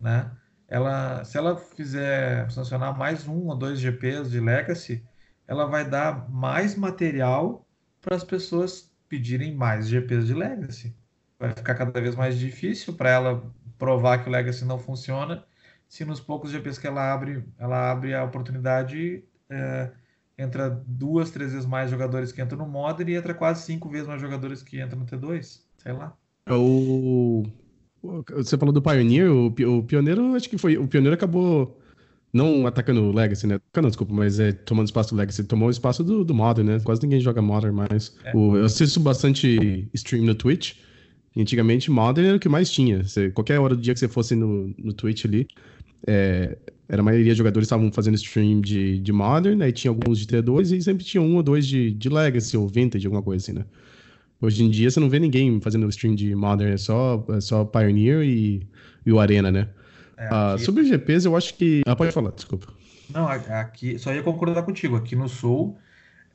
né? Ela, se ela fizer funcionar mais um ou dois GPs de Legacy, ela vai dar mais material para as pessoas pedirem mais GPs de Legacy vai ficar cada vez mais difícil para ela provar que o Legacy não funciona, se nos poucos GPs que ela abre, ela abre a oportunidade, é, entra duas, três vezes mais jogadores que entram no Modern e entra quase cinco vezes mais jogadores que entram no T2, sei lá. O... Você falou do Pioneer, o, o Pioneiro, acho que foi, o Pioneiro acabou não atacando o Legacy, né? Não, desculpa, mas é tomando espaço do Legacy. Tomou o espaço do, do Modern, né? Quase ninguém joga Modern mais. É. O, eu assisto bastante stream no Twitch. Antigamente, Modern era o que mais tinha. Você, qualquer hora do dia que você fosse no, no Twitch ali, é, era a maioria dos jogadores estavam fazendo stream de, de Modern, aí tinha alguns de T2 e sempre tinha um ou dois de, de Legacy ou Vintage, alguma coisa assim, né? Hoje em dia você não vê ninguém fazendo stream de Modern, é só, é só Pioneer e, e o Arena, né? É, ah, aqui... sobre os GPs, eu acho que. Ah, pode falar, desculpa. Não, aqui, só ia concordar contigo. Aqui no Sul,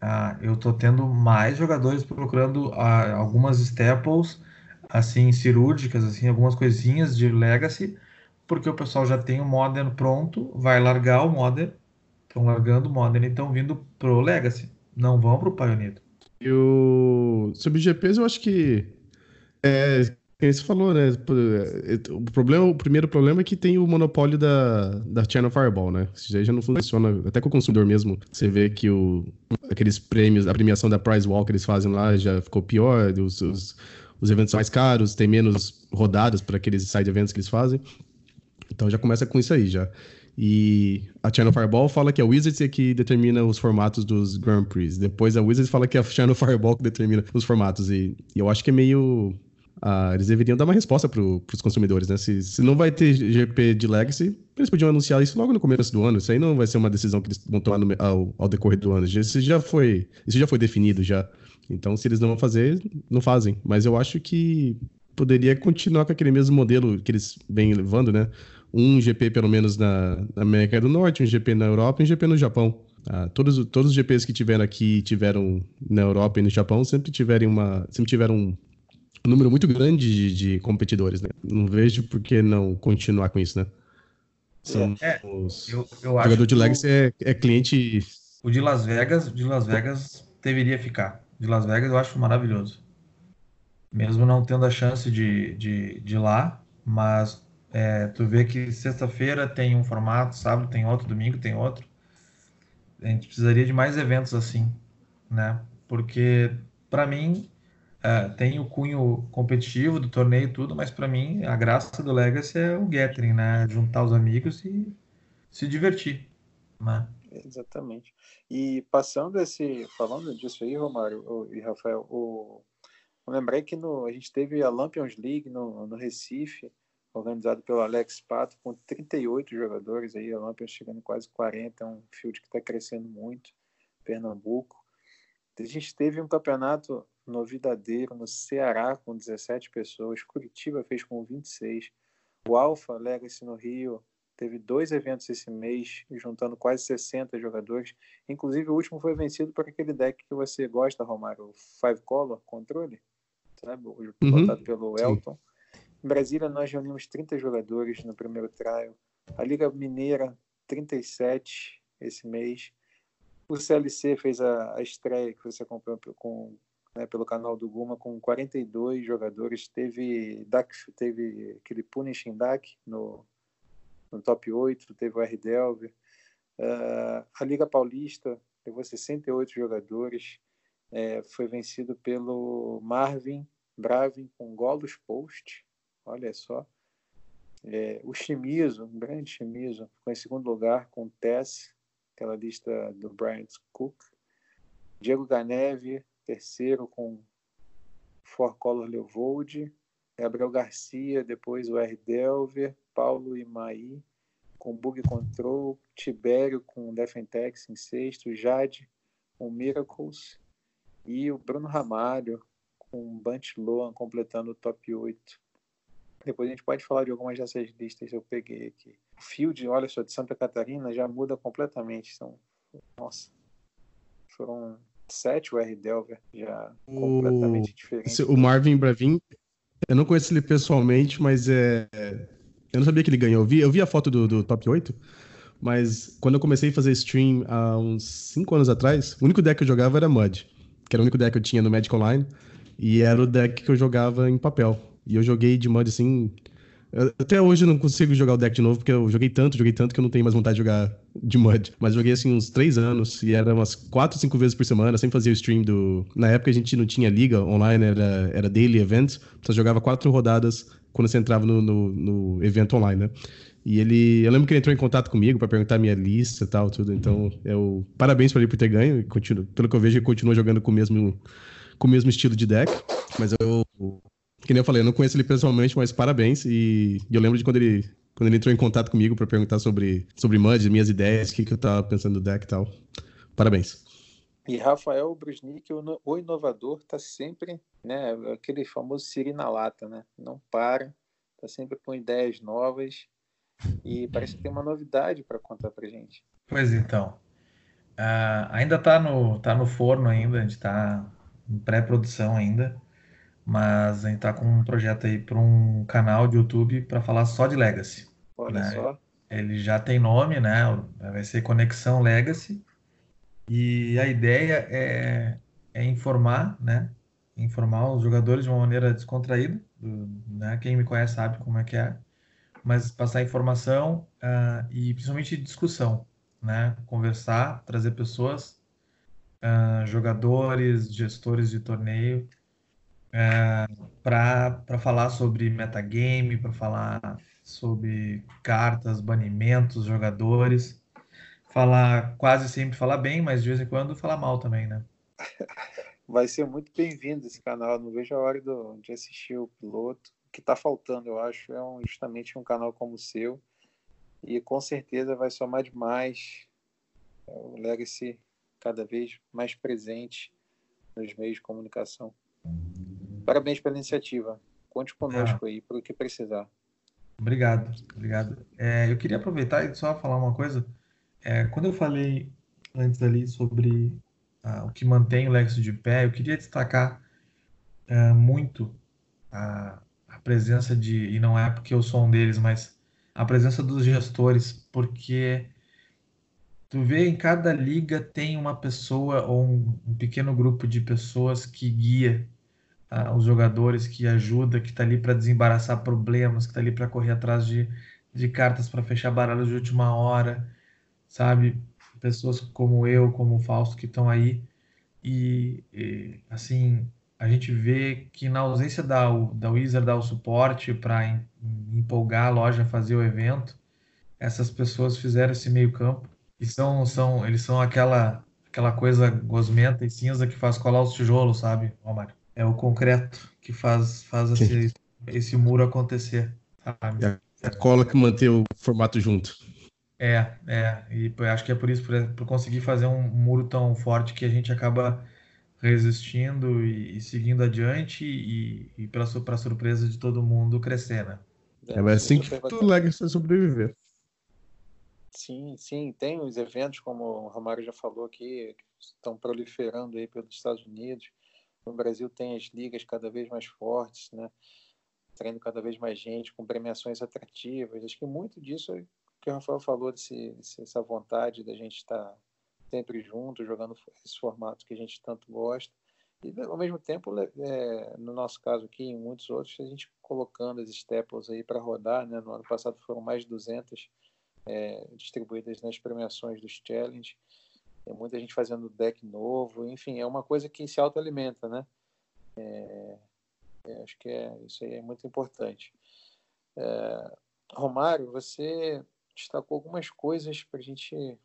ah, eu tô tendo mais jogadores procurando ah, algumas staples assim cirúrgicas, assim algumas coisinhas de legacy, porque o pessoal já tem o modern pronto, vai largar o modern, estão largando o modern e estão vindo pro legacy, não vão pro pioneer. E o sobre GPs eu acho que é, quem você falou, né? O problema, o primeiro problema é que tem o monopólio da, da Channel Fireball, né? Isso aí já não funciona, até com o consumidor mesmo. Você vê que o, aqueles prêmios, a premiação da Prize Wall que eles fazem lá já ficou pior, os, os os eventos mais caros, tem menos rodadas para aqueles side events que eles fazem. Então já começa com isso aí já. E a Channel Fireball fala que a Wizards é que determina os formatos dos Grand Prix. Depois a Wizards fala que é a Channel Fireball que determina os formatos. E, e eu acho que é meio. Uh, eles deveriam dar uma resposta para os consumidores, né? Se, se não vai ter GP de Legacy, eles podiam anunciar isso logo no começo do ano. Isso aí não vai ser uma decisão que eles vão tomar no, ao, ao decorrer do ano. Isso já foi, isso já foi definido já. Então, se eles não vão fazer, não fazem. Mas eu acho que poderia continuar com aquele mesmo modelo que eles vêm levando, né? Um GP pelo menos na, na América do Norte, um GP na Europa e um GP no Japão. Ah, todos, todos os GPs que tiveram aqui tiveram na Europa e no Japão sempre tiveram uma sempre tiveram um, número muito grande de, de, competidores, né? Não vejo por que não continuar com isso, né? São é, os eu, eu jogador de Legacy o, é, é cliente. O de Las Vegas, de Las Vegas deveria ficar de Las Vegas eu acho maravilhoso. Mesmo não tendo a chance de, de, de ir lá, Mas é, tu vê que sexta-feira tem um formato, sábado tem outro, domingo tem outro. A gente precisaria de mais eventos assim, né? Porque para mim é, tem o cunho competitivo do torneio e tudo, mas para mim a graça do Legacy é o gathering, né? Juntar os amigos e se divertir, né? Exatamente. E passando esse, falando disso aí, Romário e Rafael, o, eu lembrei que no, a gente teve a Lampions League no, no Recife, organizado pelo Alex Pato, com 38 jogadores aí, a Lampions chegando quase 40, é um field que está crescendo muito, Pernambuco. A gente teve um campeonato novidadeiro no Ceará com 17 pessoas, Curitiba fez com 26, o Alfa Legacy no Rio teve dois eventos esse mês, juntando quase 60 jogadores. Inclusive, o último foi vencido por aquele deck que você gosta, Romário, o Five Color Controle, sabe? Uhum. pelo Elton. Sim. Em Brasília, nós reunimos 30 jogadores no primeiro trial. A Liga Mineira, 37 esse mês. O CLC fez a, a estreia que você acompanhou com, né, pelo canal do Guma com 42 jogadores. Teve, DAC, teve aquele Punishing DAC no, no top 8, teve o R. Delver. Uh, a Liga Paulista levou 68 jogadores, é, foi vencido pelo Marvin Bravin com Golos Post, olha só. É, o Chimizo, um grande Chimizo, ficou em segundo lugar com Tess, aquela lista do Brian Cook. Diego Ganeve, terceiro com For Color Leovold. Gabriel Garcia, depois o R. Delver, Paulo Imaí com Bug Control, Tibério com Defentex em sexto, Jade com Miracles e o Bruno Ramalho com Bunch Loan completando o top 8. Depois a gente pode falar de algumas dessas listas que eu peguei aqui. O field, olha só, de Santa Catarina já muda completamente. São, nossa, foram sete o R. Delver, já o... completamente diferente. O Marvin Bravin, eu não conheço ele pessoalmente, mas é eu não sabia que ele ganhou. Eu vi, eu vi a foto do, do top 8, mas quando eu comecei a fazer stream há uns 5 anos atrás, o único deck que eu jogava era Mud, que era o único deck que eu tinha no Magic Online, e era o deck que eu jogava em papel. E eu joguei de Mud assim. Até hoje eu não consigo jogar o deck de novo, porque eu joguei tanto, joguei tanto que eu não tenho mais vontade de jogar de Mud. Mas joguei assim uns 3 anos, e era umas 4, 5 vezes por semana, sempre fazia o stream do. Na época a gente não tinha liga online, era, era daily events, então jogava 4 rodadas quando você entrava no, no, no, evento online, né? E ele, eu lembro que ele entrou em contato comigo para perguntar minha lista e tal, tudo. Então, eu parabéns para ele por ter ganho. Continua, pelo que eu vejo, ele continua jogando com o mesmo com o mesmo estilo de deck. Mas eu, que nem eu falei, eu não conheço ele pessoalmente, mas parabéns. E, e eu lembro de quando ele quando ele entrou em contato comigo para perguntar sobre sobre Mud, minhas ideias, o que, que eu tava pensando do deck e tal. Parabéns. E Rafael Brusnik, o inovador, está sempre, né, aquele famoso siri na lata, né? Não para, está sempre com ideias novas e parece que tem uma novidade para contar para gente. Pois então, uh, ainda está no, tá no forno ainda, a gente está em pré-produção ainda, mas a gente está com um projeto aí para um canal de YouTube para falar só de Legacy. Olha né? só. Ele já tem nome, né? Vai ser Conexão Legacy. E a ideia é, é informar, né? Informar os jogadores de uma maneira descontraída. Do, né? Quem me conhece sabe como é que é. Mas passar informação uh, e principalmente discussão, né? Conversar, trazer pessoas, uh, jogadores, gestores de torneio, ah, para falar sobre metagame, para falar sobre cartas, banimentos, jogadores falar, quase sempre falar bem, mas de vez em quando falar mal também, né? <laughs> Vai ser muito bem-vindo esse canal. Não vejo a hora do, de assistir o piloto. O que está faltando, eu acho, é um, justamente um canal como o seu. E com certeza vai somar demais é, o Legacy cada vez mais presente nos meios de comunicação. Parabéns pela iniciativa. Conte conosco é. aí para o que precisar. Obrigado, obrigado. É, eu queria aproveitar e só falar uma coisa. É, quando eu falei antes ali sobre ah, o que mantém o Lexo de pé, eu queria destacar ah, muito a, a, presença de, e não é porque eu sou um deles, mas a presença dos gestores, porque tu vê em cada liga tem uma pessoa ou um, um pequeno grupo de pessoas que guia os jogadores, que ajuda, que está ali para desembaraçar problemas, que está ali para correr atrás de, de cartas para fechar baralhos de última hora, sabe? Pessoas como eu, como o Fausto, que estão aí. E, e, assim, a gente vê que na ausência da, da Wizard dar o suporte para empolgar a loja a fazer o evento, essas pessoas fizeram esse meio campo e são, são eles são aquela aquela coisa gosmenta e cinza que faz colar os tijolos, sabe, Omar? É o concreto que faz, faz esse, esse muro acontecer. Sabe? É a cola que mantém o formato junto. É, é. E acho que é por isso, por, por conseguir fazer um muro tão forte que a gente acaba resistindo e, e seguindo adiante e, e para surpresa de todo mundo crescer, né? É, mas assim que o Legacy sobreviver. Sim, sim, tem os eventos, como o Romário já falou aqui, que estão proliferando aí pelos Estados Unidos. No Brasil tem as ligas cada vez mais fortes, né? Cada vez mais gente, com premiações atrativas. Acho que muito disso é que o Rafael falou, desse, dessa vontade da gente estar sempre junto, jogando esse formato que a gente tanto gosta. E, ao mesmo tempo, é, no nosso caso aqui, em muitos outros, a gente colocando as staples aí para rodar. Né? No ano passado foram mais de 200 é, distribuídas nas premiações dos challenge. Tem muita gente fazendo deck novo. Enfim, é uma coisa que se autoalimenta, né? É, é, acho que é, isso aí é muito importante. É, Romário, você destacou algumas coisas para a gente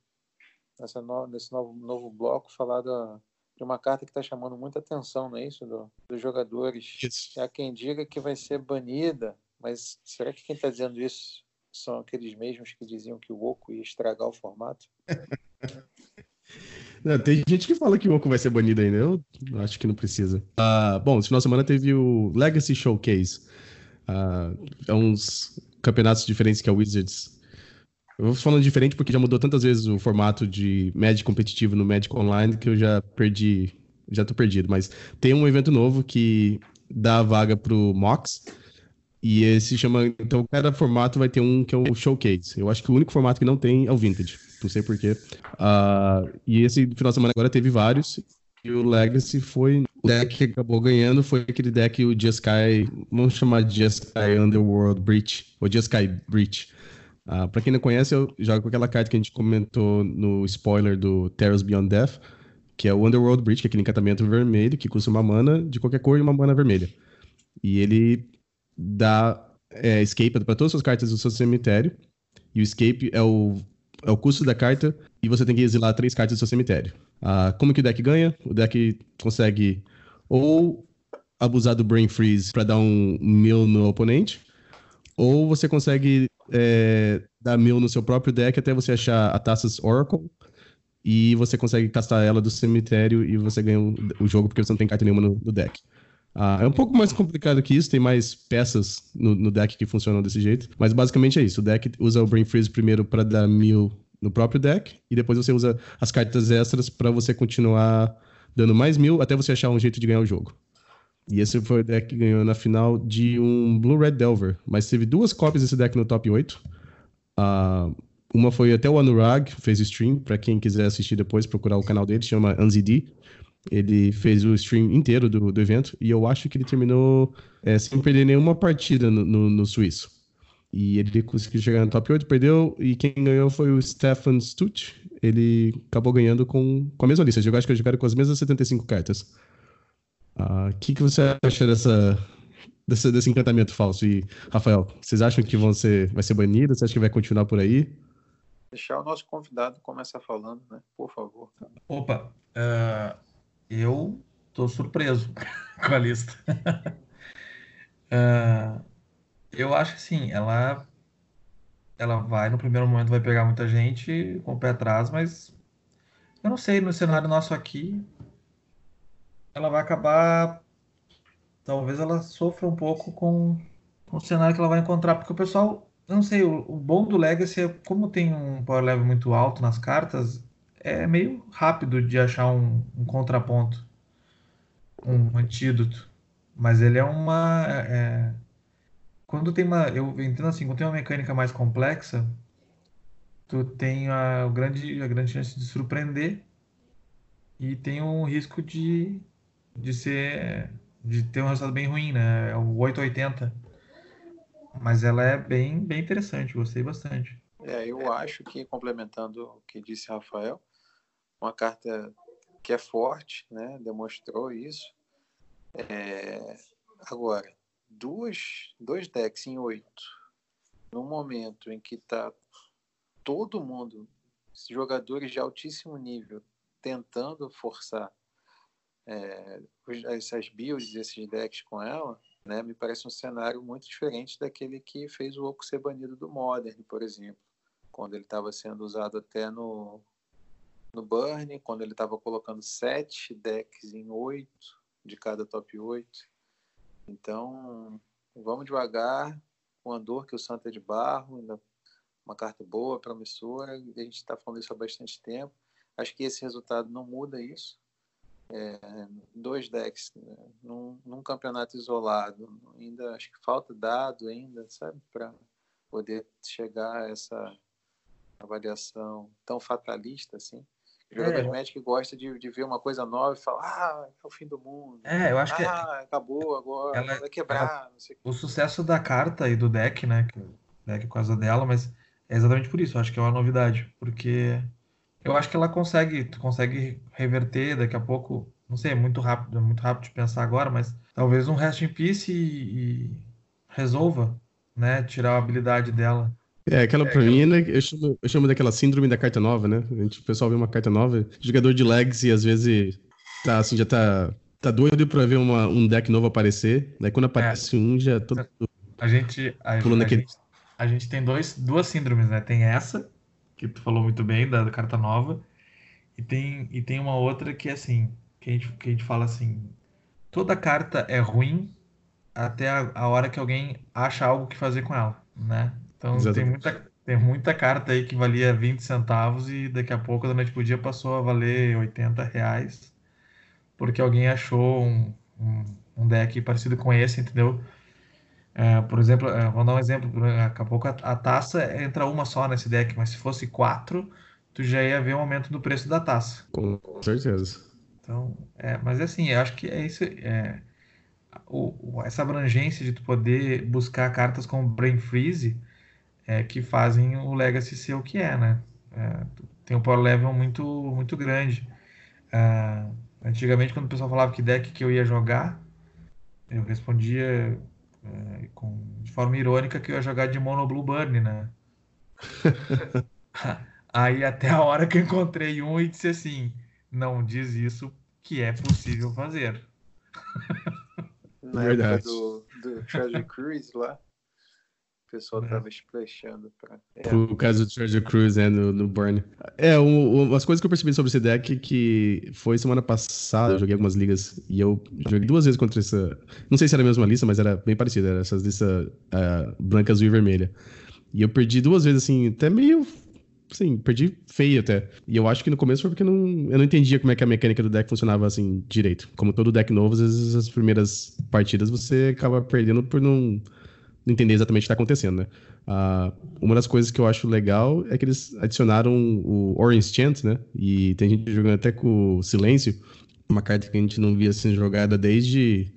nessa no, nesse novo, novo bloco, falar da, de uma carta que está chamando muita atenção, não é isso? Do, dos jogadores. Isso. Há quem diga que vai ser banida, mas será que quem está dizendo isso são aqueles mesmos que diziam que o Oco ia estragar o formato? <laughs> Não, tem gente que fala que o Oco vai ser banido ainda. Eu acho que não precisa. Uh, bom, esse final de semana teve o Legacy Showcase. Uh, é uns campeonatos diferentes que a Wizards eu vou falando diferente porque já mudou tantas vezes o formato de Magic competitivo no Magic Online que eu já perdi, já tô perdido. Mas tem um evento novo que dá a vaga pro Mox. E esse chama. Então, cada formato vai ter um que é o Showcase. Eu acho que o único formato que não tem é o Vintage. Não sei porquê. Uh, e esse final de semana agora teve vários. E o Legacy foi. O deck que acabou ganhando foi aquele deck, o Jeskai. Vamos chamar de Jeskai Underworld Breach. Ou Jeskai Breach. Uh, pra quem não conhece, eu jogo aquela carta que a gente comentou no spoiler do Terrors Beyond Death, que é o Underworld Breach, que é aquele encantamento vermelho que custa uma mana de qualquer cor e uma mana vermelha. E ele dá é, escape para todas as suas cartas do seu cemitério. E o escape é o, é o custo da carta e você tem que exilar três cartas do seu cemitério. Uh, como que o deck ganha? O deck consegue ou abusar do Brain Freeze para dar um mil no oponente, ou você consegue é, dar mil no seu próprio deck até você achar a Taças Oracle e você consegue castar ela do cemitério e você ganha o, o jogo porque você não tem carta nenhuma no, no deck. Ah, é um pouco mais complicado que isso, tem mais peças no, no, deck que funcionam desse jeito, mas basicamente é isso. O deck usa o Brain Freeze primeiro para dar mil no próprio deck e depois você usa as cartas extras para você continuar dando mais mil até você achar um jeito de ganhar o jogo. E esse foi o deck que ganhou na final de um Blue Red Delver. Mas teve duas cópias desse deck no top 8. Uh, ah, uma foi até o Anurag, fez stream. Para quem quiser assistir depois, procurar o canal dele, chama AnziD. Ele fez o stream inteiro do, do evento. E eu acho que ele terminou é, sem perder nenhuma partida no, no, no, suíço. E ele conseguiu chegar no top 8, perdeu. E quem ganhou foi o Stefan Stutz. Ele acabou ganhando com, com a mesma lista. Eu acho que eles jogaram com as mesmas 75 cartas. O uh, ah, que, que você acha dessa, desse, desse encantamento falso? E, Rafael, vocês acham que vão ser, vai ser banido? Você acha que vai continuar por aí? Deixar o nosso convidado começar falando, né? Por favor. Opa, uh, eu tô surpreso <laughs> com a lista. uh, <laughs> eu acho que sim, ela, ela vai, no primeiro momento, vai pegar muita gente com o pé atrás, mas eu não sei, no cenário nosso aqui, ela vai acabar. Talvez ela sofra um pouco com, com o cenário que ela vai encontrar, porque o pessoal. Eu não sei, o bom do Legacy é como tem um power level muito alto nas cartas, é meio rápido de achar um, um contraponto, um antídoto. Mas ele é uma. É, quando tem uma. Eu entendo assim, quando tem uma mecânica mais complexa, tu tem a, grande, a grande chance de surpreender e tem um risco de de ser de ter um resultado bem ruim, né? É o 880. Mas ela é bem, bem interessante, gostei bastante. É, eu acho que, complementando o que disse Rafael, uma carta que é forte, né? Demonstrou isso. É... Agora, duas, dois decks em oito, no momento em que está todo mundo, jogadores de altíssimo nível, tentando forçar é, essas builds, esses decks com ela, né, me parece um cenário muito diferente daquele que fez o Oco ser banido do Modern, por exemplo, quando ele estava sendo usado até no, no Burn, quando ele estava colocando sete decks em oito de cada top 8. Então, vamos devagar, o Andor, que o Santa é de barro, ainda uma carta boa, promissora, a gente está falando isso há bastante tempo. Acho que esse resultado não muda isso é, dois decks né, num, num, campeonato isolado. Ainda acho que falta dado ainda, sabe, para poder chegar a essa avaliação tão fatalista assim. O jogador é. Magic gosta de, de ver uma coisa nova e falar, ah, é o fim do mundo. É, eu acho ah, que. Ah, acabou agora, ela, vai quebrar. Ela, o sucesso da carta e do deck, né? Que deck é por causa dela, mas é exatamente por isso. Eu acho que é uma novidade. Porque eu acho que ela consegue, tu consegue reverter daqui a pouco. Não sei, é muito rápido, é muito rápido de pensar agora, mas talvez um Rest in Peace e, e resolva, né? Tirar a habilidade dela. É, aquela é, pra mim, né, eu, chamo, eu chamo daquela síndrome da carta nova, né? A gente, o pessoal vê uma carta nova, jogador de legs e às vezes tá assim, já tá, tá doido pra ver uma, um deck novo aparecer. Daí quando aparece é. um, já todo. A gente. A, a, gente, a gente tem dois, duas síndromes, né? Tem essa, que tu falou muito bem, da, da carta nova. E tem, e tem uma outra que é assim, que a gente, que a gente fala assim, toda carta é ruim até a, a hora que alguém acha algo que fazer com ela, né? Então tem muita, tem muita carta aí que valia 20 centavos e daqui a pouco da noite pro dia passou a valer 80 reais porque alguém achou um, um, um deck parecido com esse, entendeu? É, por exemplo, é, vou dar um exemplo. Daqui a pouco a, a, taça entra uma só nesse deck, mas se fosse quatro, tu já ia ver um aumento do preço da taça. Com certeza. Então, é, mas assim, eu acho que é isso. É, o, essa abrangência de tu poder buscar cartas como Brain Freeze é, que fazem o Legacy ser o que é, né? É, tem um power level muito, muito grande. É, antigamente, quando o pessoal falava que deck que eu ia jogar, eu respondia é, com, de forma irônica que eu ia jogar de Mono Blue Burn, né? <laughs> Aí até a hora que eu encontrei um e disse assim, não diz isso que é possível fazer. Na Verdade. época do, do Treasure Cruise lá, pessoal é. tava splashando pra... É. O caso do Treasure Cruise, né, no, no Burn. É, um, as coisas que eu percebi sobre esse deck que foi semana passada, eu joguei algumas ligas e eu joguei duas vezes contra essa... Não sei se era a mesma lista, mas era bem parecida, era essas listas uh, branca, azul e vermelha. E eu perdi duas vezes, assim, até meio Sim, perdi feio até. E eu acho que no começo foi porque não, eu não entendia como é que a mecânica do deck funcionava assim direito. Como todo deck novo, às vezes as primeiras partidas você acaba perdendo por não entender exatamente o que está acontecendo, né? Uh, uma das coisas que eu acho legal é que eles adicionaram o Orange Chant, né? E tem gente jogando até com Silêncio, uma carta que a gente não via sendo jogada desde.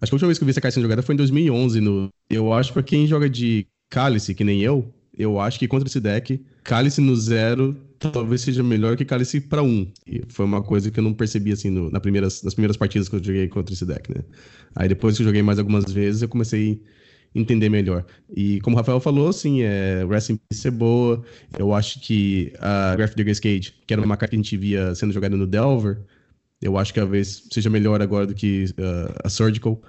Acho que a última vez que eu vi essa carta sendo jogada foi em 2011. No... Eu acho para quem joga de Cálice, que nem eu, eu acho que contra esse deck, Cálice no zero talvez seja melhor que Cálice para um. E foi uma coisa que eu não percebi assim no, na primeiras, nas primeiras partidas que eu joguei contra esse deck, né? Aí depois que eu joguei mais algumas vezes, eu comecei entender melhor. E como o Rafael falou, assim, é, Wrestling Peace é boa. Eu acho que a Graph Digger's Cage, que era uma carta que a gente via sendo jogada no Delver, eu acho que talvez seja melhor agora do que uh, a Surgical.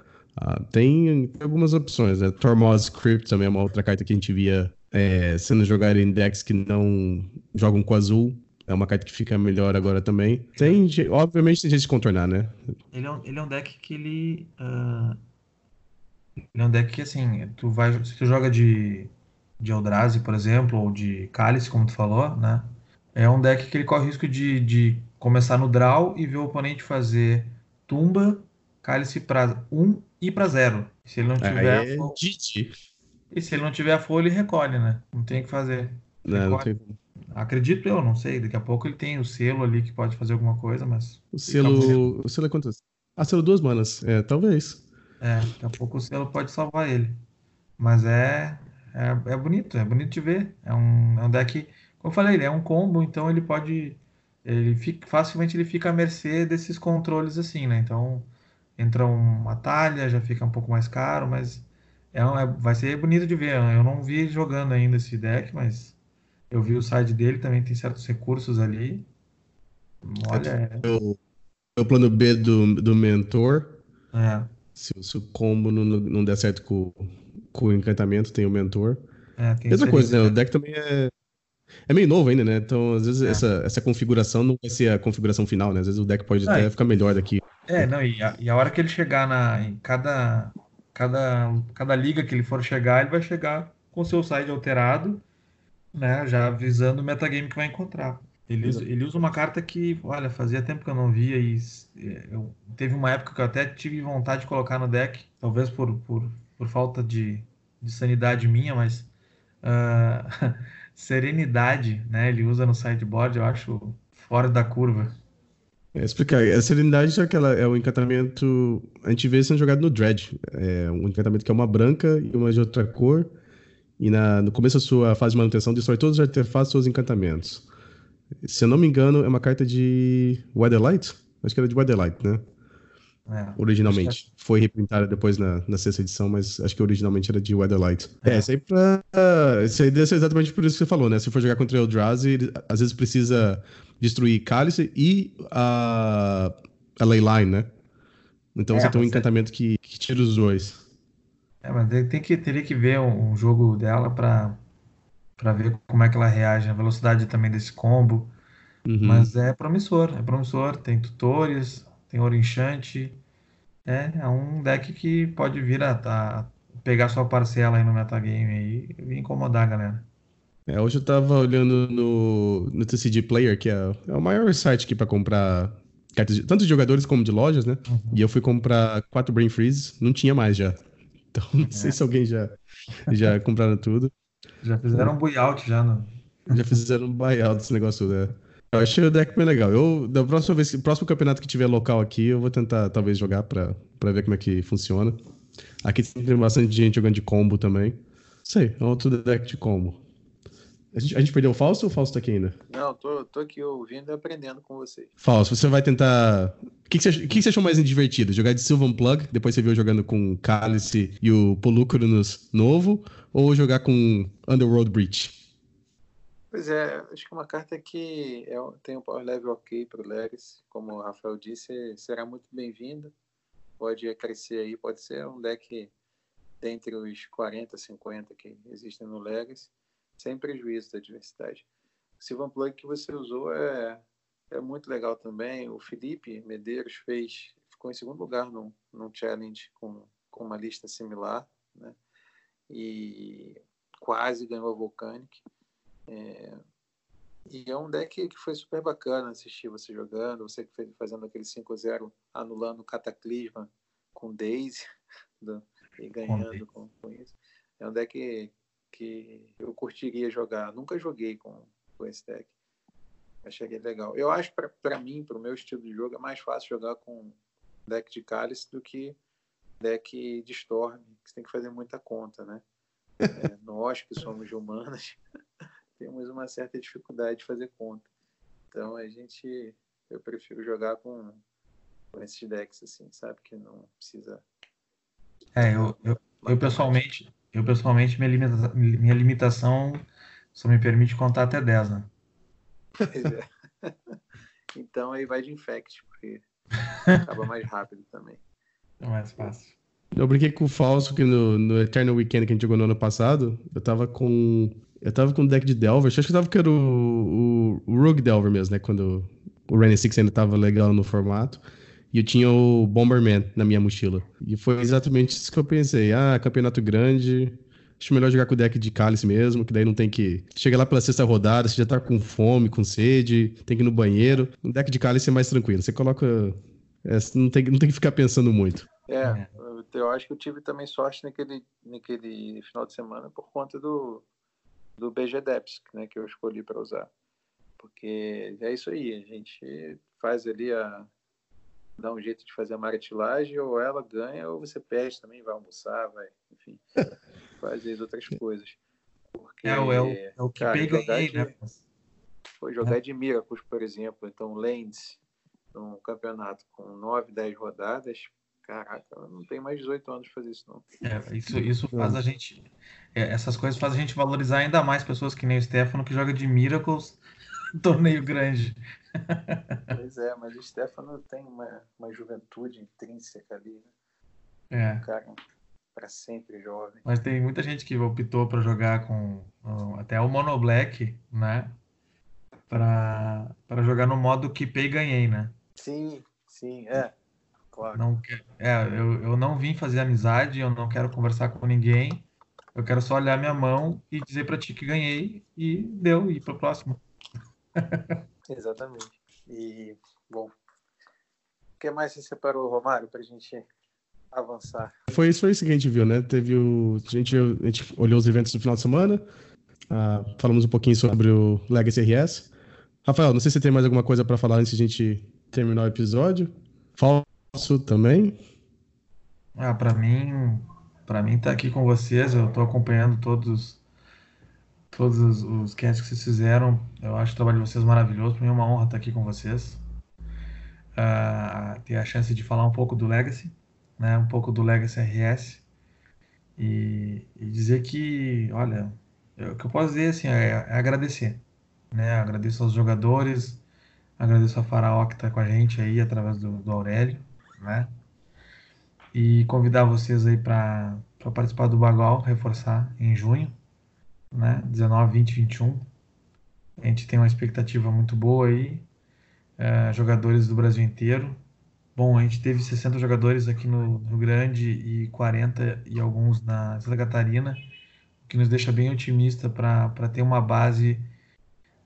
Uh, tem algumas opções, né? Tormos Crypt também é uma outra carta que a gente via é, sendo jogado em decks que não jogam com azul. É uma carta que fica melhor agora também. Tem, obviamente, tem jeito de contornar, né? Ele é um, ele é um deck que ele. Uh, ele é um deck que, assim, tu vai. Se tu joga de, de Eldrazi, por exemplo, ou de Cálice, como tu falou, né? É um deck que ele corre o risco de, de começar no draw e ver o oponente fazer tumba, Cálice para 1 um e para 0. Se ele não tiver. É e se ele não tiver a folha, ele recolhe, né? Não tem o que fazer. Não, não tem... Acredito eu, não sei. Daqui a pouco ele tem o selo ali que pode fazer alguma coisa, mas. O selo. O selo é quanto? Ah, selo duas manas. É, talvez. É, daqui a pouco o selo pode salvar ele. Mas é, é, é bonito, é bonito de ver. É um, é um deck, como eu falei, ele é um combo, então ele pode. Ele fica, facilmente ele fica à mercê desses controles assim, né? Então entra uma talha, já fica um pouco mais caro, mas é, é vai ser bonito de ver. Eu não vi jogando ainda esse deck, mas eu vi o side dele, também tem certos recursos ali. Olha. É o, é o plano B do, do mentor. É. Se, se, o combo não, não der certo com, com o encantamento, tem o mentor. É, Mesma coisa, né? O deck também é, é meio novo ainda, né? Então, às vezes, é. essa, essa configuração não vai ser a configuração final, né? Às vezes o deck pode até ficar melhor daqui. É, não, e a, e a hora que ele chegar na, em cada, cada, cada liga que ele for chegar, ele vai chegar com seu side alterado, né? Já avisando o metagame que vai encontrar. Ele usa, ele usa uma carta que, olha, fazia tempo que eu não via e eu, teve uma época que eu até tive vontade de colocar no deck, talvez por, por, por falta de, de sanidade minha, mas uh, <laughs> Serenidade, né? Ele usa no sideboard, eu acho fora da curva. É, explicar. A Serenidade é, aquela, é um encantamento. A gente vê sendo jogado no Dread. É um encantamento que é uma branca e uma de outra cor. E na, no começo da sua fase de manutenção, destrói todos os artefatos e seus encantamentos. Se eu não me engano, é uma carta de Weatherlight? Acho que era de Weatherlight, né? É, originalmente. É. Foi reprintada depois na, na sexta edição, mas acho que originalmente era de Weatherlight. É, isso aí pra. Isso aí deve ser exatamente por isso que você falou, né? Se for jogar contra o Eldrazi, ele, às vezes precisa destruir Cálice e a, a Leyline, né? Então é, você tem um encantamento que, que, tira os dois. É, mas tem que, teria que ver um, um jogo dela pra, pra ver como é que ela reage, a velocidade também desse combo. Uhum. Mas é promissor, é promissor. Tem tutores, tem Orinchante. É, é um deck que pode vir a, a pegar sua parcela aí no metagame e incomodar a galera. É, hoje eu tava olhando no, no TCG Player, que é, é o maior site aqui para comprar cartas, de, tanto de jogadores como de lojas, né? Uhum. E eu fui comprar quatro Brain Freeze, não tinha mais já. Então não é. sei se alguém já, já compraram tudo. Já fizeram buyout já, não? Já fizeram buyout desse negócio, né? Eu achei o deck bem legal. Eu, da próxima vez, próximo campeonato que tiver local aqui, eu vou tentar talvez jogar pra, pra ver como é que funciona. Aqui tem bastante gente jogando de combo também. Sei, é outro deck de combo. A gente, a gente perdeu o Falso ou o Falso tá aqui ainda? Não, tô, tô aqui ouvindo e aprendendo com vocês. Falso, você vai tentar. O que, que, você, que, que você achou mais divertido? Jogar de Sylvan Plug, depois você viu jogando com Cálice e o Polucrinus novo, ou jogar com Underworld Breach? Pois é, acho que é uma carta que é, tem um power level ok para o Legacy, como o Rafael disse, será muito bem-vinda. Pode crescer aí, pode ser um deck dentre os 40, 50 que existem no Legacy, sem prejuízo da diversidade. O Sylvan Plug que você usou é, é muito legal também. O Felipe Medeiros fez, ficou em segundo lugar num, num challenge com, com uma lista similar, né? E quase ganhou a Volcanic. É, e é um deck que foi super bacana assistir você jogando, você fazendo aquele 5-0, anulando o Cataclisma com Daisy <laughs> do, e ganhando com, com, isso. É um deck que, eu curtiria jogar. Nunca joguei com, com esse deck. Achei legal. Eu acho, para mim, para o meu estilo de jogo, é mais fácil jogar com deck de Cálice do que deck de Storm, que você tem que fazer muita conta, né? <laughs> É, nós que somos humanos <laughs> temos uma certa dificuldade de fazer conta. Então a gente, eu prefiro jogar com, com esses decks assim, sabe que não precisa. É, eu, eu, eu pessoalmente, eu pessoalmente minha, limita, minha limitação só me permite contar até 10, né? Pois é. <laughs> então aí vai de infect, porque acaba mais rápido também. É mais fácil. Eu brinquei com o falso que no, no Eternal Weekend que a gente jogou no ano passado, eu tava com eu tava com o deck de Delver, acho que eu tava com o, o, o Rogue Delver mesmo, né? Quando o Rainy Six ainda tava legal no formato. E eu tinha o Bomberman na minha mochila. E foi exatamente isso que eu pensei. Ah, campeonato grande. Acho melhor jogar com o deck de cálice mesmo, que daí não tem que. Chega lá pela sexta rodada, você já tá com fome, com sede, tem que ir no banheiro. No deck de cálice é mais tranquilo. Você coloca. É, não, tem, não tem que ficar pensando muito. É, eu acho que eu tive também sorte naquele, naquele final de semana por conta do, do BGDEPS, né, que eu escolhi para usar. Porque é isso aí, a gente faz ali a dá um jeito de fazer a marketilagem, ou ela ganha, ou você perde também, vai almoçar, vai, enfim, <laughs> fazer outras coisas. Porque, é, o, é, o, é o que cara, pega ganhei, né? Foi jogar é. de Miracles, por exemplo, então Lendes, num campeonato com 9, 10 rodadas, caraca, não tem mais 18 anos de fazer isso, não. É, isso, isso faz a gente. É, essas coisas fazem a gente valorizar ainda mais pessoas que nem o Stefano, que joga de Miracles <laughs> torneio grande. Pois é, mas o Stefano tem uma, uma juventude intrínseca ali, né? É. Um cara para sempre jovem. Mas tem muita gente que optou para jogar com até o Mono Black, né? Para jogar no modo que pay ganhei, né? Sim, sim, é. Claro. Não, é, eu, eu não vim fazer amizade, eu não quero conversar com ninguém. Eu quero só olhar minha mão e dizer para ti que ganhei e deu, e para o próximo. Exatamente. E, bom, o que mais você separou, Romário, para a gente avançar? Foi isso, foi isso que a gente viu, né? Teve o. A gente, a gente olhou os eventos do final de semana, uh, falamos um pouquinho sobre o Legacy RS. Rafael, não sei se você tem mais alguma coisa para falar antes de a gente terminar o episódio. Falso também. Ah, para mim, para mim tá aqui com vocês, eu tô acompanhando todos todos os, os casts que vocês fizeram. Eu acho o trabalho de vocês maravilhoso. Para mim é uma honra estar aqui com vocês. Uh, ter a chance de falar um pouco do Legacy, né? um pouco do Legacy RS. E, e dizer que, olha, eu, o que eu posso dizer assim, é, é agradecer. Né? Agradeço aos jogadores, agradeço a Faraó que está com a gente aí através do, do Aurélio. Né? E convidar vocês aí para participar do Bagual, reforçar em junho né? 19, 20, 21. A gente tem uma expectativa muito boa aí. É, jogadores do Brasil inteiro. Bom, a gente teve 60 jogadores aqui no Rio Grande e 40 e alguns na Santa Catarina, o que nos deixa bem otimista para ter uma base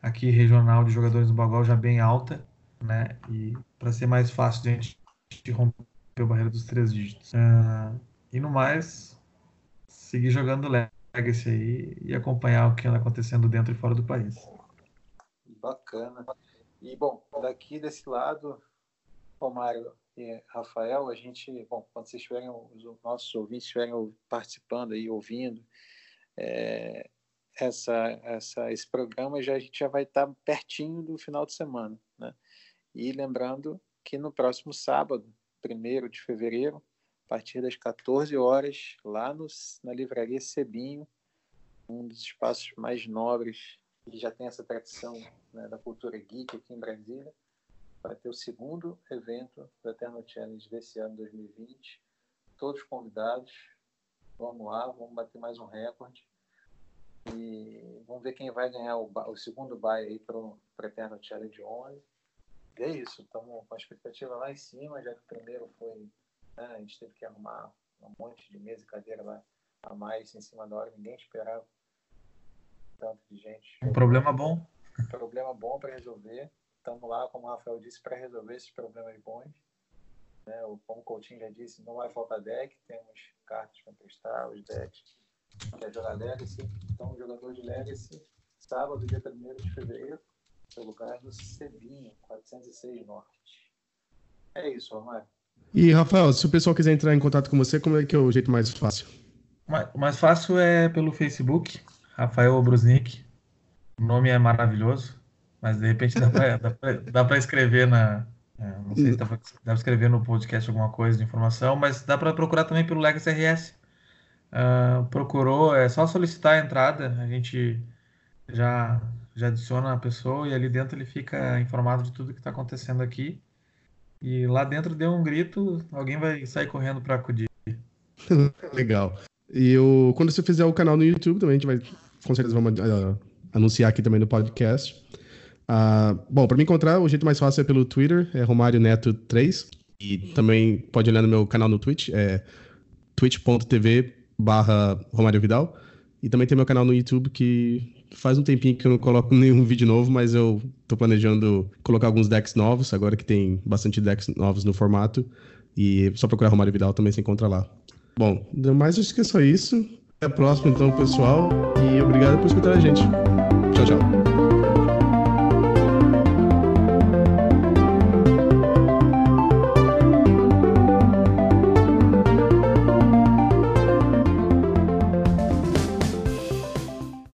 aqui regional de jogadores do Bagual já bem alta, né? E para ser mais fácil de a gente romper a barreira dos três dígitos. Uh, e no mais, seguir jogando leve Legacy aí e acompanhar o que anda acontecendo dentro e fora do país. Bacana. E, bom, daqui desse lado, Romário e Rafael, a gente, bom, quando vocês estiverem, os nossos ouvintes estiverem participando aí, ouvindo, é, essa, essa, esse programa já a gente já vai estar pertinho do final de semana, né? E lembrando que no próximo sábado, 1 de fevereiro, a partir das 14 horas, lá no, na livraria Sebinho, um dos espaços mais nobres que já tem essa tradição né, da cultura geek aqui em Brasília. Vai ter o segundo evento do Eterno Challenge desse ano 2020. Todos convidados. Vamos lá, vamos bater mais um recorde. E vamos ver quem vai ganhar o, o segundo bye aí para o Eterno Challenge 11. E é isso, estamos com a expectativa lá em cima, já que o primeiro foi né? A gente teve que arrumar um monte de mesa e cadeira lá a mais em cima da hora, ninguém esperava tanto de gente. Um problema bom. Um problema bom para resolver. Estamos lá, como o Rafael disse, para resolver esses problemas bons. Né? O, como o Coutinho já disse, não vai faltar deck, temos cartas para emprestar, os decks. Quer jogar Legacy? Então, jogador de Legacy, sábado, dia 1 de fevereiro, seu lugar no Cebinho, 406 Norte. É isso, Romário. E, Rafael, se o pessoal quiser entrar em contato com você, como é que é o jeito mais fácil? O mais fácil é pelo Facebook, Rafael Obrusnik. O nome é maravilhoso, mas de repente dá para escrever na. É, não sei se dá para escrever no podcast alguma coisa de informação, mas dá para procurar também pelo Legacy RS. Uh, procurou, é só solicitar a entrada, a gente já, já adiciona a pessoa e ali dentro ele fica informado de tudo que está acontecendo aqui. E lá dentro deu um grito, alguém vai sair correndo para acudir. <laughs> Legal. E eu, quando você fizer o canal no YouTube também, a gente vai, com certeza, vamos uh, anunciar aqui também no podcast. Uh, bom, para me encontrar, o jeito mais fácil é pelo Twitter, é Romário Neto 3. E também pode olhar no meu canal no Twitch, é twitch.tv barra Romário Vidal. E também tem meu canal no YouTube que faz um tempinho que eu não coloco <laughs> nenhum vídeo novo, mas eu tô planejando colocar alguns decks novos, agora que tem bastante decks novos no formato. E só procurar Romário Vidal também se encontra lá. Bom, mais acho que é só isso. Até a próxima, então, pessoal. E obrigado por escutar a gente.